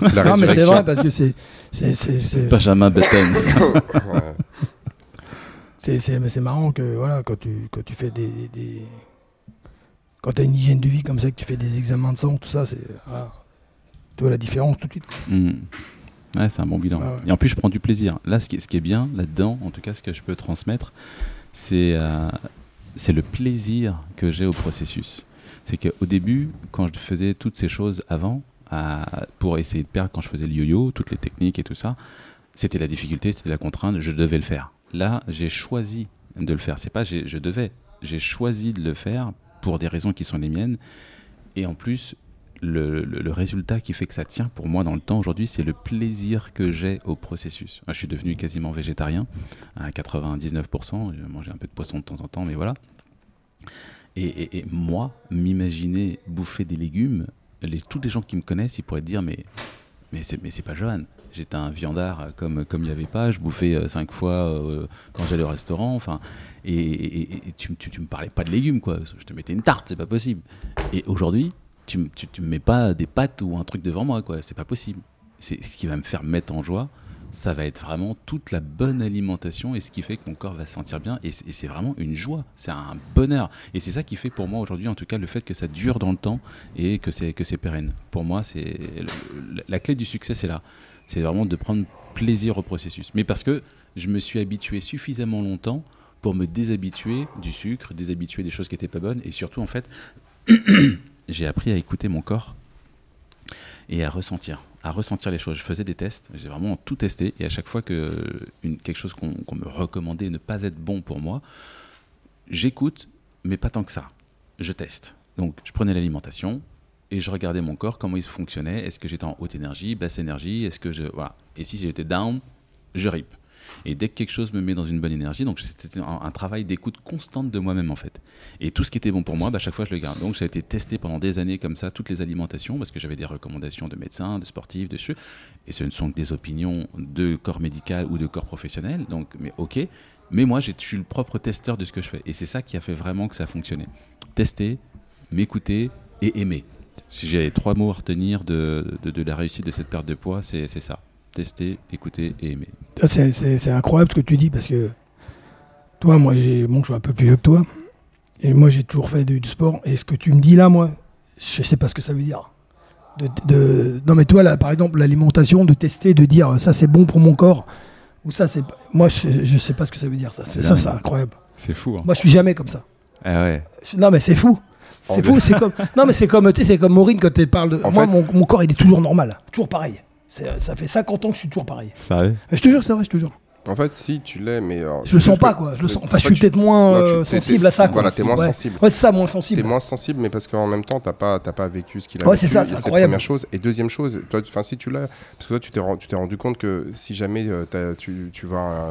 La Non, mais c'est vrai parce que c'est. c'est- c'est- c'est- Benjamin Button. C'est, c'est, mais c'est marrant que voilà, quand tu, quand tu fais des. Quand tu as une hygiène de vie comme ça, que tu fais des examens de sang, tout ça, c'est. Voilà. Tu vois la différence tout de suite. Hmm. Ouais, c'est un bon bilan. Ah ouais. Et en plus, je prends du plaisir. Là, ce qui, ce qui est bien là-dedans, en tout cas, ce que je peux transmettre, c'est euh, c'est le plaisir que j'ai au processus. C'est qu'au début, quand je faisais toutes ces choses avant, pour essayer de perdre, quand je faisais le yo-yo, toutes les techniques et tout ça, c'était la difficulté, c'était la contrainte, je devais le faire. Là, j'ai choisi de le faire. C'est pas je devais, j'ai choisi de le faire pour des raisons qui sont les miennes. Et en plus, le, résultat qui fait que ça tient pour moi dans le temps aujourd'hui, c'est le plaisir que j'ai au processus. Je suis devenu quasiment végétarien à 99%. Je mangeais un peu de poisson de temps en temps, mais voilà. Et- et moi, m'imaginer bouffer des légumes, tous les gens qui me connaissent, ils pourraient dire mais mais c'est mais c'est pas Johan. J'étais un viandard comme comme il n'y avait pas. Je bouffais euh, cinq fois euh, quand j'allais au restaurant. Enfin, et, tu, tu, tu me parlais pas de légumes quoi. Je te mettais une tarte, c'est pas possible. Et aujourd'hui, tu, tu me mets pas des pâtes ou un truc devant moi quoi. C'est pas possible. C'est ce qui va me faire mettre en joie. Ça va être vraiment toute la bonne alimentation et ce qui fait que mon corps va se sentir bien. Et c'est vraiment une joie, c'est un bonheur. Et c'est ça qui fait pour moi aujourd'hui, en tout cas, le fait que ça dure dans le temps et que c'est pérenne. Pour moi, c'est la clé du succès, c'est là. C'est vraiment de prendre plaisir au processus. Mais parce que je me suis habitué suffisamment longtemps pour me déshabituer du sucre, déshabituer des choses qui n'étaient pas bonnes. Et surtout, en fait, j'ai appris à écouter mon corps et à ressentir, à ressentir les choses. Je faisais des tests, j'ai vraiment tout testé, et à chaque fois que quelque chose qu'on qu'on me recommandait ne pas être bon pour moi, j'écoute, mais pas tant que ça. Je teste. Donc, je prenais l'alimentation et je regardais mon corps, comment il fonctionnait. Est-ce que j'étais en haute énergie, basse énergie? Est-ce que je voilà. Et si j'étais down, je rip. Et dès que quelque chose me met dans une bonne énergie, donc c'était un, travail d'écoute constante de moi-même en fait. Et tout ce qui était bon pour moi, bah, à chaque fois je le garde. Donc ça a été testé pendant des années comme ça, toutes les alimentations, parce que j'avais des recommandations de médecins, de sportifs, de. Et ce ne sont que des opinions de corps médical ou de corps professionnel. Donc, mais ok. Mais moi, je suis le propre testeur de ce que je fais. Et c'est ça qui a fait vraiment que ça a fonctionné. Tester, m'écouter et aimer. Si j'ai trois mots à retenir de, de, la réussite de cette perte de poids, c'est ça. Tester, écouter et aimer. C'est incroyable ce que tu dis parce que toi, moi, bon, je suis un peu plus vieux que toi. Et moi, j'ai toujours fait du, sport. Et ce que tu me dis là, moi, je sais pas ce que ça veut dire. De, non, mais toi, là, par exemple, l'alimentation, de tester, de dire ça, c'est bon pour mon corps. Ou ça, c'est. Moi, je, je sais pas ce que ça veut dire. Ça, c'est ça, c'est incroyable. C'est fou. Hein. Moi, je suis jamais comme ça. Ah ouais. Non, mais c'est fou. C'est fou, c'est comme. Non, mais c'est comme, tu sais, c'est comme Maureen quand elle parle de. moi, mon, mon, corps, il est toujours normal. Toujours pareil. Ça fait 50 ans que je suis toujours pareil. Sérieux? Je te jure, c'est vrai, je te jure. En fait, si tu l'es, mais. Euh, je le sens pas, quoi. Je le sens. Enfin, je suis peut-être moins euh, sensible à ça. Voilà, t'es moins sensible. Ouais, c'est ça, moins sensible. T'es moins sensible, mais parce qu'en même temps, t'as pas, pas vécu ce qu'il a ouais, c'est ça, c'est incroyable. Première chose. Et deuxième chose, toi, enfin, si tu l'as, parce que toi, tu t'es rendu, rendu compte que si jamais euh, tu, tu vas,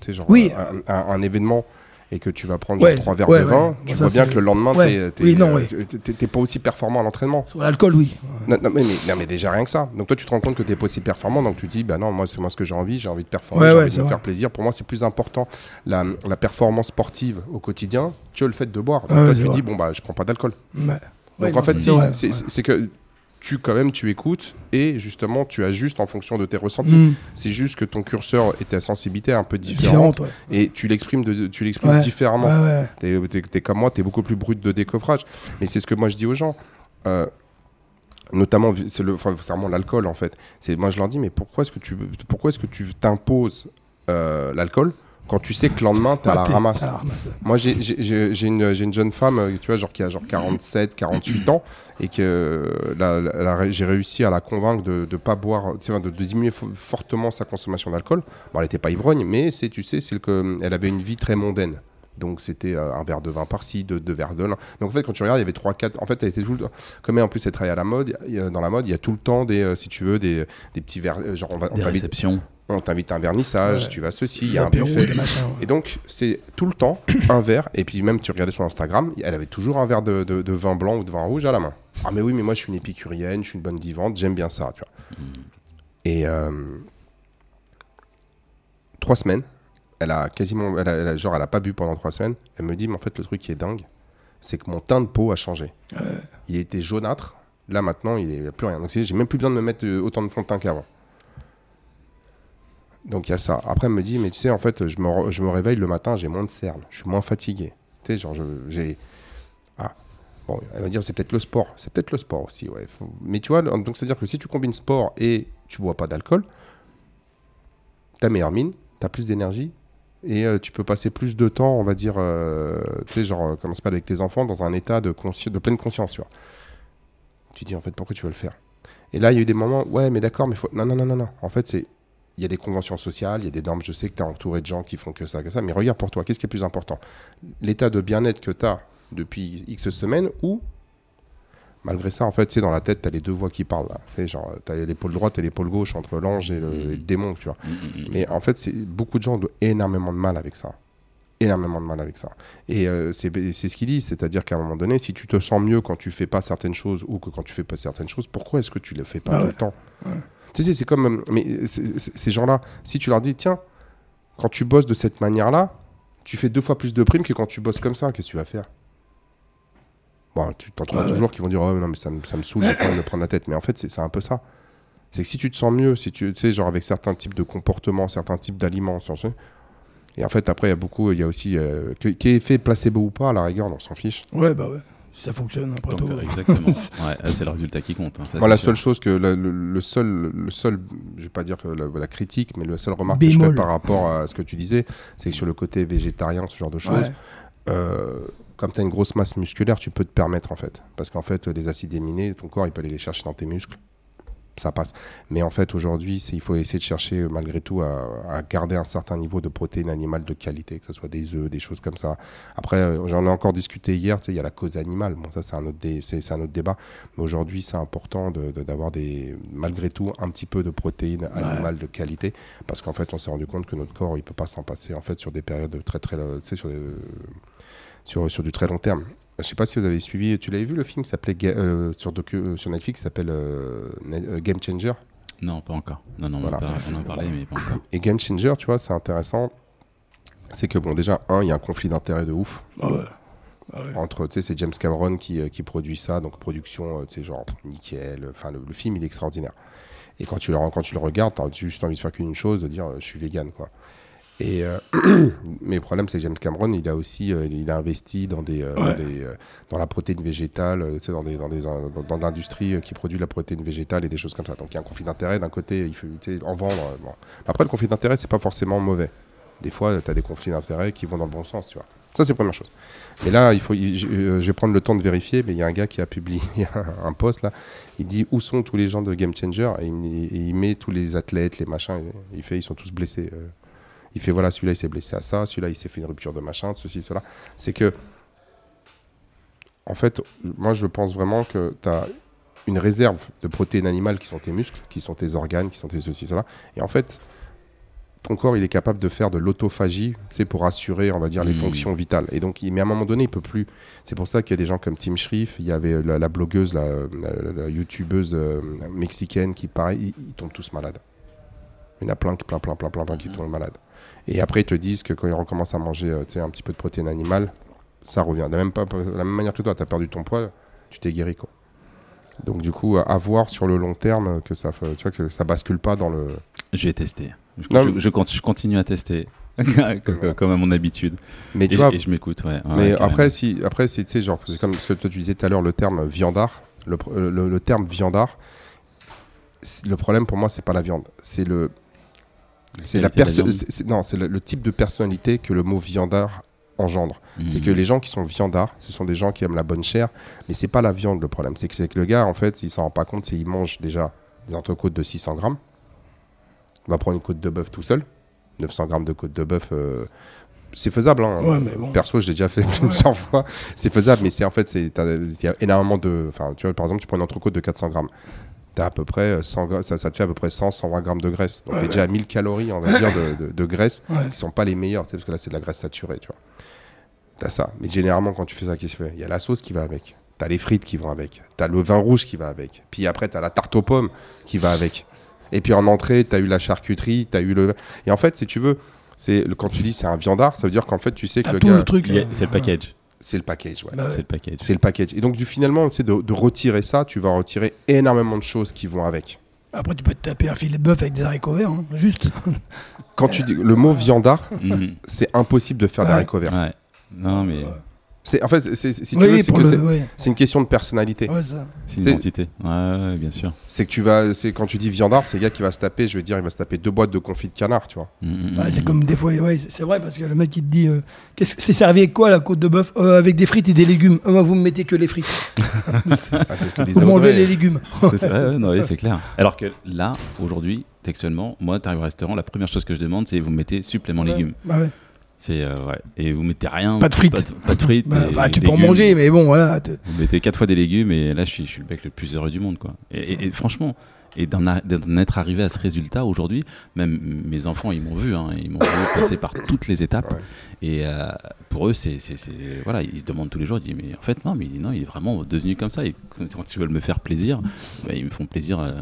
tu sais, genre, oui. un, événement et que tu vas prendre trois verres de vin, tu vois bien que le lendemain, tu n'es euh, pas aussi performant à l'entraînement. Sur l'alcool, oui. Non, mais, mais, déjà rien que ça. Donc toi, tu te rends compte que tu n'es pas aussi performant, donc tu te dis, bah non, moi, c'est moi ce que j'ai envie, j'ai envie de performer, j'ai envie de me faire plaisir. Pour moi, c'est plus important la, la, performance sportive au quotidien que le fait de boire. Donc toi, tu dis, bon, bah, je prends pas d'alcool. Donc en fait, c'est que tu quand même tu écoutes et justement tu ajustes en fonction de tes ressentis. Mm. C'est juste que ton curseur et ta sensibilité est un peu différente, et tu l'exprimes tu l'exprimes différemment. tu es, comme moi, tu es beaucoup plus brut de décoffrage. Mais c'est ce que moi je dis aux gens. Euh, notamment c'est le enfin, vraiment l'alcool en fait. C'est moi je leur dis mais pourquoi est-ce que tu pourquoi est-ce que tu t'imposes euh, l'alcool quand tu sais que le lendemain, tu as, la ramasse. Moi, j'ai une, une, jeune femme, euh, tu vois, genre, qui a genre 47, 48 ans, et que j'ai réussi à la convaincre de ne pas boire, de, de, diminuer fortement sa consommation d'alcool. Bon, elle n'était pas ivrogne, mais c'est, tu sais, c'est que elle avait une vie très mondaine. Donc c'était euh, un verre de vin par-ci, deux, verres de vin. Donc en fait, quand tu regardes, il y avait trois, quatre. En fait, elle était tout le Comme en plus, elle travaillait à la mode, dans la mode, il y a tout le temps des, euh, si tu veux, des, des petits verres. Genre, on va, des réceptions on t'invite à un vernissage, tu vas ceci, il y a un buffet. Et donc, c'est tout le temps un verre. Et puis, même, tu regardais sur Instagram, elle avait toujours un verre de, vin blanc ou de vin rouge à la main. Ah, mais oui, mais moi, je suis une épicurienne, je suis une bonne vivante, j'aime bien ça, tu vois. Mm. Et euh, trois semaines, elle a quasiment, elle a, genre, elle a pas bu pendant trois semaines. Elle me dit, mais en fait, le truc qui est dingue, c'est que mon teint de peau a changé. Il était jaunâtre. Là, maintenant, il n'y a plus rien. Donc, j'ai même plus besoin de me mettre euh, autant de fond de teint qu'avant. Donc il y a ça. Après, elle me dit, mais tu sais, en fait, je me, je me réveille le matin, j'ai moins de cernes, je suis moins fatigué. Tu sais, genre, j'ai. Ah. Bon, elle va dire, c'est peut-être le sport. C'est peut-être le sport aussi, ouais. Mais tu vois, donc c'est-à-dire que si tu combines sport et tu bois pas d'alcool, t'as meilleure mine, t'as plus d'énergie et euh, tu peux passer plus de temps, on va dire, euh, tu sais, genre, comment ça avec tes enfants dans un état de, de pleine conscience, tu vois. Tu dis, en fait, pourquoi tu veux le faire? Et là, il y a eu des moments, ouais, mais d'accord, mais faut. Non, non, non, non, non. En fait, c'est il y a des conventions sociales, il y a des normes. Je sais que tu es entouré de gens qui font que ça, que ça. Mais regarde pour toi, qu'est-ce qui est plus important? L'état de bien-être que tu as depuis X semaines ou malgré ça, en fait, c'est dans la tête, tu as les deux voix qui parlent. Tu genre, tu as l'épaule droite et l'épaule gauche entre l'ange et, le, démon, tu vois. Mm, mm, mm, Mais en fait, c'est beaucoup de gens ont énormément de mal avec ça. Énormément de mal avec ça. Et euh, c'est ce qu'ils disent, c'est-à-dire qu'à un moment donné, si tu te sens mieux quand tu fais pas certaines choses ou que quand tu fais pas certaines choses, pourquoi est-ce que tu le fais pas tout le temps? Tu sais, c'est comme. Euh, mais ces gens-là, si tu leur dis, tiens, quand tu bosses de cette manière-là, tu fais deux fois plus de primes que quand tu bosses comme ça, qu'est-ce que tu vas faire? Bon, tu t'entends toujours qui vont dire, oh non, mais ça me, ça me saoule, j'ai pas de prendre la tête. Mais en fait, c'est un peu ça. C'est que si tu te sens mieux, si tu, sais, genre avec certains types de comportements, certains types d'aliments, et en fait, après, il y a beaucoup, il y a aussi, euh, qui est fait placebo ou pas, à la rigueur, on s'en fiche. Ouais, bah ouais ça fonctionne après tout. Exactement. ouais, c'est le résultat qui compte. Hein, la seule chose que le, seul, le seul, je vais pas dire que la, critique, mais le seul remarque que je fais par rapport à ce que tu disais, c'est que sur le côté végétarien, ce genre de choses, euh, comme tu as une grosse masse musculaire, tu peux te permettre en fait, parce qu'en fait, les acides éminés, ton corps, il peut aller les chercher dans tes muscles. Ça passe. Mais en fait, aujourd'hui, il faut essayer de chercher malgré tout à, garder un certain niveau de protéines animales de qualité, que ce soit des œufs, des choses comme ça. Après, euh, j'en ai encore discuté hier, il y a la cause animale. Bon, ça, c'est un, autre c'est, un autre débat. Mais aujourd'hui, c'est important d'avoir des, malgré tout un petit peu de protéines animales de qualité, parce qu'en fait, on s'est rendu compte que notre corps, il peut pas s'en passer en fait sur des périodes très très, tu sais, sur, sur, sur du très long terme. Je sais pas si vous avez suivi, tu l'avais vu le film qui s'appelait euh, sur, euh, sur Netflix, s'appelle euh, Game Changer Non, pas encore. Non, non, voilà. on en parlait, mais pas encore. Et Game Changer, tu vois, c'est intéressant. C'est que, bon, déjà, un, il y a un conflit d'intérêt de ouf. Ah ouais. Ah Entre, tu sais, c'est James Cameron qui, qui, produit ça, donc production, tu sais, genre nickel. Enfin, le, film, il est extraordinaire. Et quand tu le, quand tu le regardes, tu as juste envie de faire qu'une chose, de dire, je suis vegan, quoi. Et euh, mais le problème, c'est que James Cameron, il a aussi, euh, il a investi dans des, euh, dans, la protéine végétale, tu sais, dans des, dans des, dans, l'industrie qui produit la protéine végétale et des choses comme ça. Donc il y a un conflit d'intérêt. D'un côté, il faut en vendre. Bon. Après, le conflit d'intérêt, c'est pas forcément mauvais. Des fois, tu as des conflits d'intérêt qui vont dans le bon sens, tu vois. Ça, c'est la première chose. Mais là, il faut, je, vais prendre le temps de vérifier, mais il y a un gars qui a publié un, post là. Il dit où sont tous les gens de Game Changer? Et il, met tous les athlètes, les machins. Il fait, ils sont tous blessés. Il fait voilà, celui-là il s'est blessé à ça, celui-là il s'est fait une rupture de machin, de ceci, cela. C'est que, en fait, moi je pense vraiment que tu as une réserve de protéines animales qui sont tes muscles, qui sont tes organes, qui sont tes ceci, cela. Et en fait, ton corps il est capable de faire de l'autophagie c'est pour assurer on va dire les mmh. fonctions vitales et donc mais à un moment donné il peut plus c'est pour ça qu'il y a des gens comme Tim Schriff il y avait la, blogueuse la, youtubeuse euh, mexicaine qui pareil ils, tombent tous malades il y en a plein plein plein plein plein, plein qui mmh. tombent malades et après, ils te disent que quand ils recommencent à manger euh, un petit peu de protéines animales, ça revient. De la même, pas, la même manière que toi, tu as perdu ton poids, tu t'es guéri. Quoi. Donc du coup, à voir sur le long terme que ça, tu vois, que ça bascule pas dans le. Je vais tester. Je, je, continue à tester. comme, à mon habitude. Mais tu et, vois, et je m'écoute, ouais. mais après, si, après, c'est, tu genre, comme ce que toi tu disais tout à l'heure, le terme viandard, le, le terme viandard, le problème pour moi, c'est pas la viande, c'est le, c'est la personne. Non, c'est le, type de personnalité que le mot viandard engendre. C'est que mhm. les gens qui sont viandards, ce sont des gens qui aiment la bonne chair, mais c'est pas la viande le problème. C'est que, le gars, en fait, s'il s'en rend pas compte, c'est qu'il mange déjà des entrecôtes de 600 grammes. Il va prendre une côte de bœuf tout seul. 900 grammes de côte de bœuf. Euh, c'est faisable. Hein. Perso, j'ai déjà fait plusieurs fois. C'est faisable, mais c'est en fait, il y a énormément de. Enfin, tu vois, par exemple, tu prends une entrecôte de 400 grammes à peu près 100, ça, ça, te fait à peu près 100, 120 grammes de graisse. Donc, tu déjà à 1000 calories, on va dire, de, de, graisse, qui sont pas les meilleures, parce que là, c'est de la graisse saturée, tu vois. T'as ça. Mais généralement, quand tu fais ça, qu'est-ce qu'il fait Il y a la sauce qui va avec. T'as les frites qui vont avec. T'as le vin rouge qui va avec. Puis après, t'as la tarte aux pommes qui va avec. Et puis en entrée, t'as eu la charcuterie, t'as eu le. Et en fait, si tu veux, c'est quand tu dis c'est un viandard, ça veut dire qu'en fait, tu sais que le gars. truc. C'est le package. C'est le package, ouais. Bah c'est le package. C'est le package. Et donc, du, finalement, tu de, de retirer ça, tu vas retirer énormément de choses qui vont avec. Après, tu peux te taper un filet de bœuf avec des haricots verts, hein, juste. Quand tu dis le mot viandard, mhm. c'est impossible de faire des haricots verts. Ouais. Non, mais. C'est en fait, c'est, si tu veux, c'est une question de personnalité. c'est une identité. Ouais, bien sûr. C'est que tu vas, c'est quand tu dis viandard, c'est le gars qui va se taper, je veux dire, il va se taper deux boîtes de confit de canard, tu vois. Mm, mm, mm, c'est comme des fois, ouais, c'est vrai parce que le mec il te dit, euh, qu'est-ce c'est servi avec quoi la côte de bœuf? Euh, Avec des frites et des légumes. Euh, vous me mettez que les frites. ah, ce que vous m'enlevez les légumes. c'est vrai, non, c'est clair. Alors que là, aujourd'hui, textuellement, moi, tu arrives au restaurant, la première chose que je demande, c'est vous mettez supplément légumes. Bah ouais. C'est euh, ouais. Et vous mettez rien. Pas de frites. Pas de, frites. Bah, tu peux en manger, mais bon, voilà. Vous mettez quatre fois des légumes et là, je suis, je suis le mec le plus heureux du monde, quoi. Et, franchement, et d'en être arrivé à ce résultat aujourd'hui, même mes enfants, ils m'ont vu, hein, ils m'ont vu passer par toutes les étapes. Et euh, pour eux, c'est, voilà, ils se demandent tous les jours, ils disent, mais en fait, non, mais non, il est vraiment devenu comme ça. Et quand ils veulent me faire plaisir, bah, ils me font plaisir. Euh,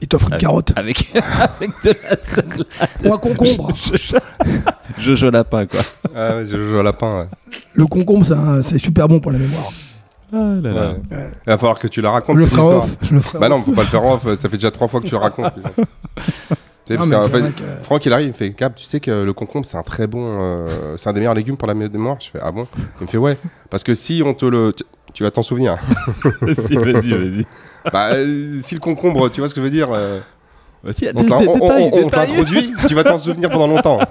ils t'offrent une carotte. Avec, avec de la salade. Ou un concombre. Jojo lapin, quoi. Ah ouais, Jojo lapin, Le concombre, c'est super bon pour la mémoire. Ah là là. Il va falloir que tu la racontes. Je le ferai off. Je le bah non, faut pas le faire off. Ça fait déjà trois fois que tu le racontes. Tu sais, parce qu'en fait, Franck, il arrive, il fait Cap, tu sais que le concombre, c'est un très bon. Euh, c'est un des meilleurs légumes pour la mémoire. Je fais Ah bon? Il me fait Ouais. Parce que si on te le. Tu, vas t'en souvenir. si, vas-y, vas-y. Bah, euh, si le concombre, tu vois ce que je veux dire euh, bah, si, On t'introduit, tu vas t'en souvenir pendant longtemps.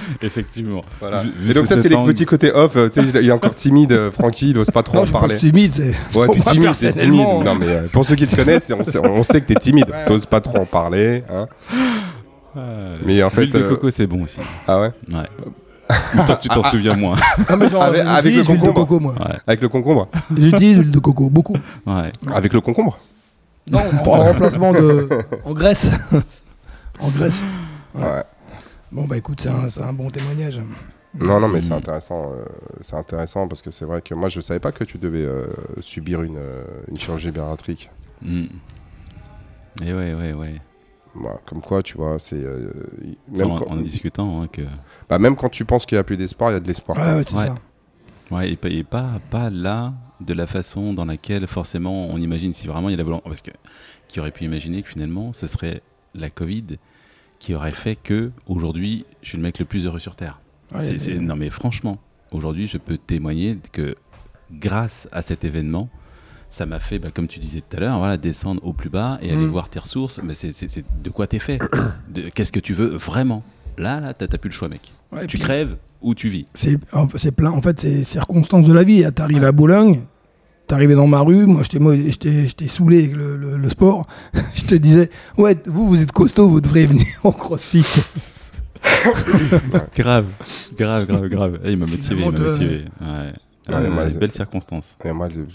Effectivement. Voilà. Vu- vu Et donc ça, c'est les petits côtés off. euh, tu sais, il est encore timide, euh, Francky, il n'ose pas trop Non, en je suis parler. timide. c'est- Ouais, t'es timide, t'es timide. Non, mais euh, pour ceux qui te connaissent, on sait, on sait que t'es timide. Ouais. T'oses pas trop en parler. Hein. Ah, Mais en fait, l'huile de coco, c'est bon aussi. Ah ouais? Ouais. Ou toi, tu t'en souviens moins. Ah, mais genre, Avec- le de concombre. coco, moi. Ouais, Avec le concombre J'utilise l'huile de coco, beaucoup. ouais. Avec le concombre Non, en remplacement de. En graisse. en graisse. Ouais. Bon, bah écoute, c'est un, c'est un bon témoignage. Non, non, mais c'est intéressant. euh, c'est intéressant parce que c'est vrai que moi, je savais pas que tu devais euh, subir une, euh, une chirurgie bariatrique. Mm. Et ouais, ouais, ouais. Voilà, comme quoi, tu vois, c'est euh, Ça, même, en, quand, en discutant hein, que. bah, même quand tu penses qu'il n'y a plus d'espoir, il y a de l'espoir. Ouais, ouais, c'est Ouais. ça. Ouais, et pas, et pas, pas là de la façon dans laquelle forcément on imagine si vraiment il y a la volonté. Parce que qui aurait pu imaginer que finalement ce serait la Covid qui aurait fait que aujourd'hui je suis le mec le plus heureux sur Terre. Ouais, non mais franchement, aujourd'hui je peux témoigner que grâce à cet événement, ça m'a fait, bah, comme tu disais tout à l'heure, voilà, descendre au plus bas et aller Mm. voir tes ressources. Mais c'est c'est- de quoi t'es fait Qu'est-ce que tu veux vraiment? Là, là, t'as t'as plus le choix, mec. Ouais, tu crèves ou tu vis. C'est plein. En fait, c'est circonstances de la vie. T'arrives à Boulogne, t'arrivais dans ma rue. Moi, j'étais moi, j'étais j'étais saoulé avec le, le- le sport. je te disais, ouais, vous, vous êtes costaud, vous devrez venir au CrossFit. Grave, grave, grave, grave. Eh, il m'a motivé, il m'a motivé. Ouais. Ouais, Ouais, moi, belle circonstance.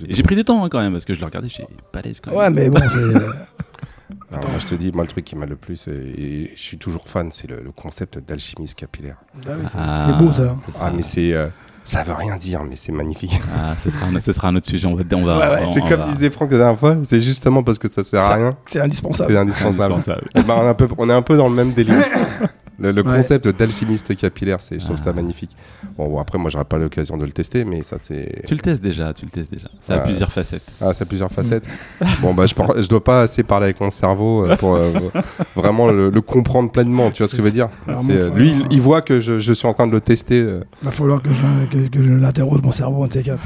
J'ai pris du temps hein, quand même parce que je le regardais, j'étais balèze quand même. ouais, mais bon, c'est. euh, Alors, moi, je te dis, moi, le truc qui m'a le plus, et, et je suis toujours fan, c'est le, le concept d'alchimiste capillaire. ah oui, c'est- Ah, beau ça. Ah, mais c'est. euh, ça veut rien dire, mais c'est magnifique. Ah, ce sera, un, ce sera un autre sujet. On va, on va, Ouais, ouais, on- c'est comme va- disait Franck la dernière fois, c'est justement parce que ça sert à rien. C'est indispensable. C'est indispensable. indispensable. Eh ben, on, est un peu, on est un peu dans le même délire. Le, le Ouais. concept d'alchimiste capillaire, c'est, je trouve ça Ah. magnifique. Bon, bon, après, moi, j'aurais pas l'occasion de le tester, mais ça, c'est. Tu le testes déjà, tu le testes déjà. Ça a Ouais. plusieurs facettes. Ah, ça a plusieurs facettes. bon, bah, je, par- je dois pas assez parler avec mon cerveau euh, pour euh, vraiment le, le comprendre pleinement. Tu vois ce que je veux dire? Euh, Lui, il, il voit que je, je suis en train de le tester. euh. Va falloir que je, que, que je l'interroge mon cerveau, ces quatre.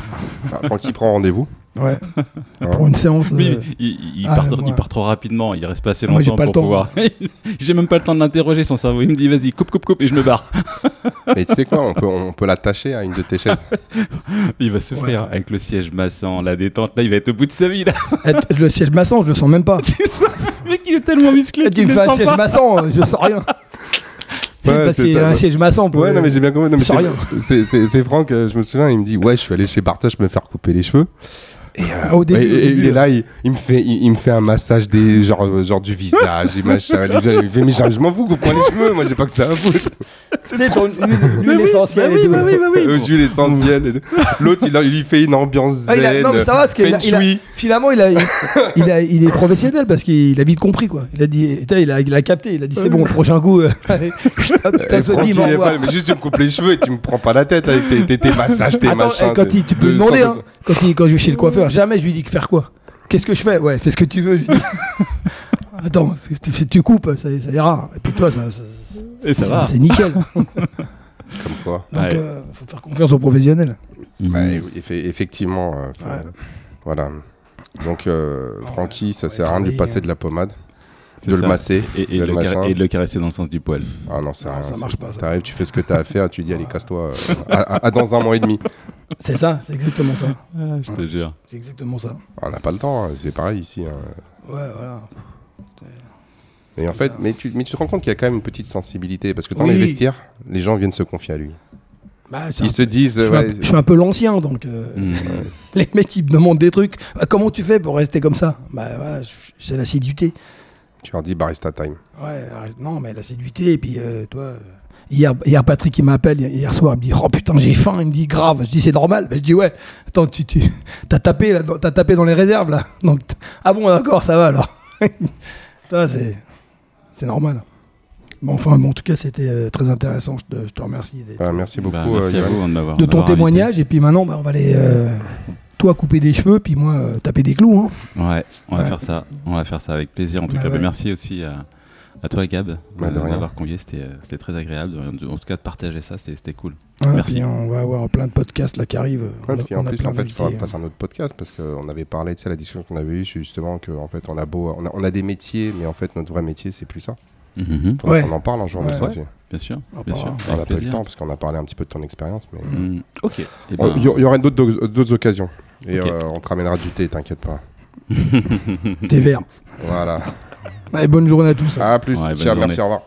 Bah, Francky prend rendez-vous. Ouais. Pour une séance. Mais euh, il, ah, part, moi- il part trop rapidement, il reste pas assez Moi, j'ai longtemps pas le pour temps. pouvoir. j'ai même pas le temps de l'interroger son cerveau. Il me dit vas-y, coupe, coupe, coupe et je me barre. Mais tu sais quoi, on peut, on peut l'attacher à une de tes chaises. Il va souffrir avec le siège massant, la détente. Là, il va être au bout de sa vie. Là. le siège maçon, je le sens même pas. Le mec, il est tellement musclé. Tu me le fais un siège pas. maçon, euh, je sens rien. C'est Ouais, parce c'est qu'il y a un ouais. siège maçon. pour- Ouais, non, mais j'ai bien compris. C'est- Franck, euh, je me souviens, il me dit Ouais, je suis allé chez Bartosz me faire couper les cheveux. Et, euh, Ah, au début, et- au début, il est là, il, il me fait, il, il me fait un massage des, genre, euh, genre du visage et machin. Il me fait, mais je je m'en fous, coupe-moi les cheveux, moi j'ai pas que ça à foutre. C'est son huile, l'huile essentielle et tout. Aux huiles essentielles. et tout. L'autre, il, lui fait une ambiance zen. Ah, il a- non, mais ça va, parce qu'il a- il. Finalement, il, a, il, il a- il est professionnel parce qu'il a vite compris quoi. Il a dit, il a, il a capté, il a dit c'est bon, le prochain coup, euh, allez, hop, t'as ce mais juste tu me coupes les cheveux et tu me prends pas la tête avec tes, tes, tes massages, tes Attends, machins. quand il, tu peux demander, hein, quand, il, quand je vais chez le coiffeur, jamais je lui dis que faire quoi. Qu'est-ce que je fais? Ouais, fais ce que tu veux. je lui dis. Attends, tu, tu coupes, ça, ça ira. Et puis toi, ça, ça- Et ça c'est- va. c'est nickel. Comme quoi. Donc, Ouais. euh, faut faire confiance aux professionnels. Ouais, effectivement. euh, Ouais. Voilà. Donc, euh, Francky, ça ouais, sert à rien de lui passer hein. de la pommade, de le masser, Et, et de le le machin. carrer- et de le caresser dans le sens du poil. Ah non, ça, Non, ça marche pas. T'arrives, tu fais ce que t'as à faire, tu dis allez casse-toi euh, à, à- à dans un mois et demi. C'est ça, c'est exactement ça. je te jure. C'est exactement ça. On n'a pas le temps, hein, c'est pareil ici. hein. Ouais, voilà. Et en fait, mais tu, mais tu te rends compte qu'il y a quand même une petite sensibilité parce que dans Oui. les vestiaires, les gens viennent se confier à lui. Bah, c'est Ils se disent, je, suis ouais, un, je suis un peu l'ancien, donc euh, Mhm. les mecs qui me demandent des trucs. Bah, comment tu fais pour rester comme ça? Bah voilà, je- c'est l'assiduité. tu leur dis barista time. Ouais, non, mais l'assiduité, et puis euh, toi. euh, Hier, hier, Patrick, il m'appelle hier soir, il me dit Oh putain, j'ai faim. Il me dit Grave. Je dis C'est normal. Bah, je dis Ouais, attends, tu, tu as, tapé, là, tapé dans les réserves là. Donc, ah bon, d'accord, ça va alors. Putain, c'est, c'est normal. Bon, enfin, bon, en tout cas, c'était euh, très intéressant. Je te, je te remercie Voilà, merci beaucoup, Bah, merci euh, à vous de ton témoignage. Et puis maintenant, bah, on va aller. euh, toi, couper des cheveux, puis moi, euh, taper des clous. Hein. Ouais, on va Ouais. faire ça. On va faire ça avec plaisir. En tout Ouais, cas, bah, ouais. merci aussi à, à toi, Gab, bah, de m'avoir convié. C'était euh, très agréable. En tout cas, de partager ça, c'était cool. Merci. on va avoir plein de podcasts là qui arrivent. En plus, en fait, il faudra passer hein. un autre podcast parce qu'on avait parlé, tu sais, la discussion qu'on avait eue, c'est justement, que en fait, on a beau, on a, des métiers, mais en fait, notre vrai métier, c'est plus ça. Mm-hmm. Mm. Faudrait qu'on en parle un jour, ouais. aussi. Bien sûr, bien sûr. On n'a pas eu le temps parce qu'on a parlé un petit peu de ton expérience, mm. Ok. Eh ben. Il y, aura d'autres occasions et euh, on te ramènera du thé, t'inquiète pas. T'es vert. Voilà. Bonne journée à tous. À plus. Ouais, Ciao, merci, au revoir.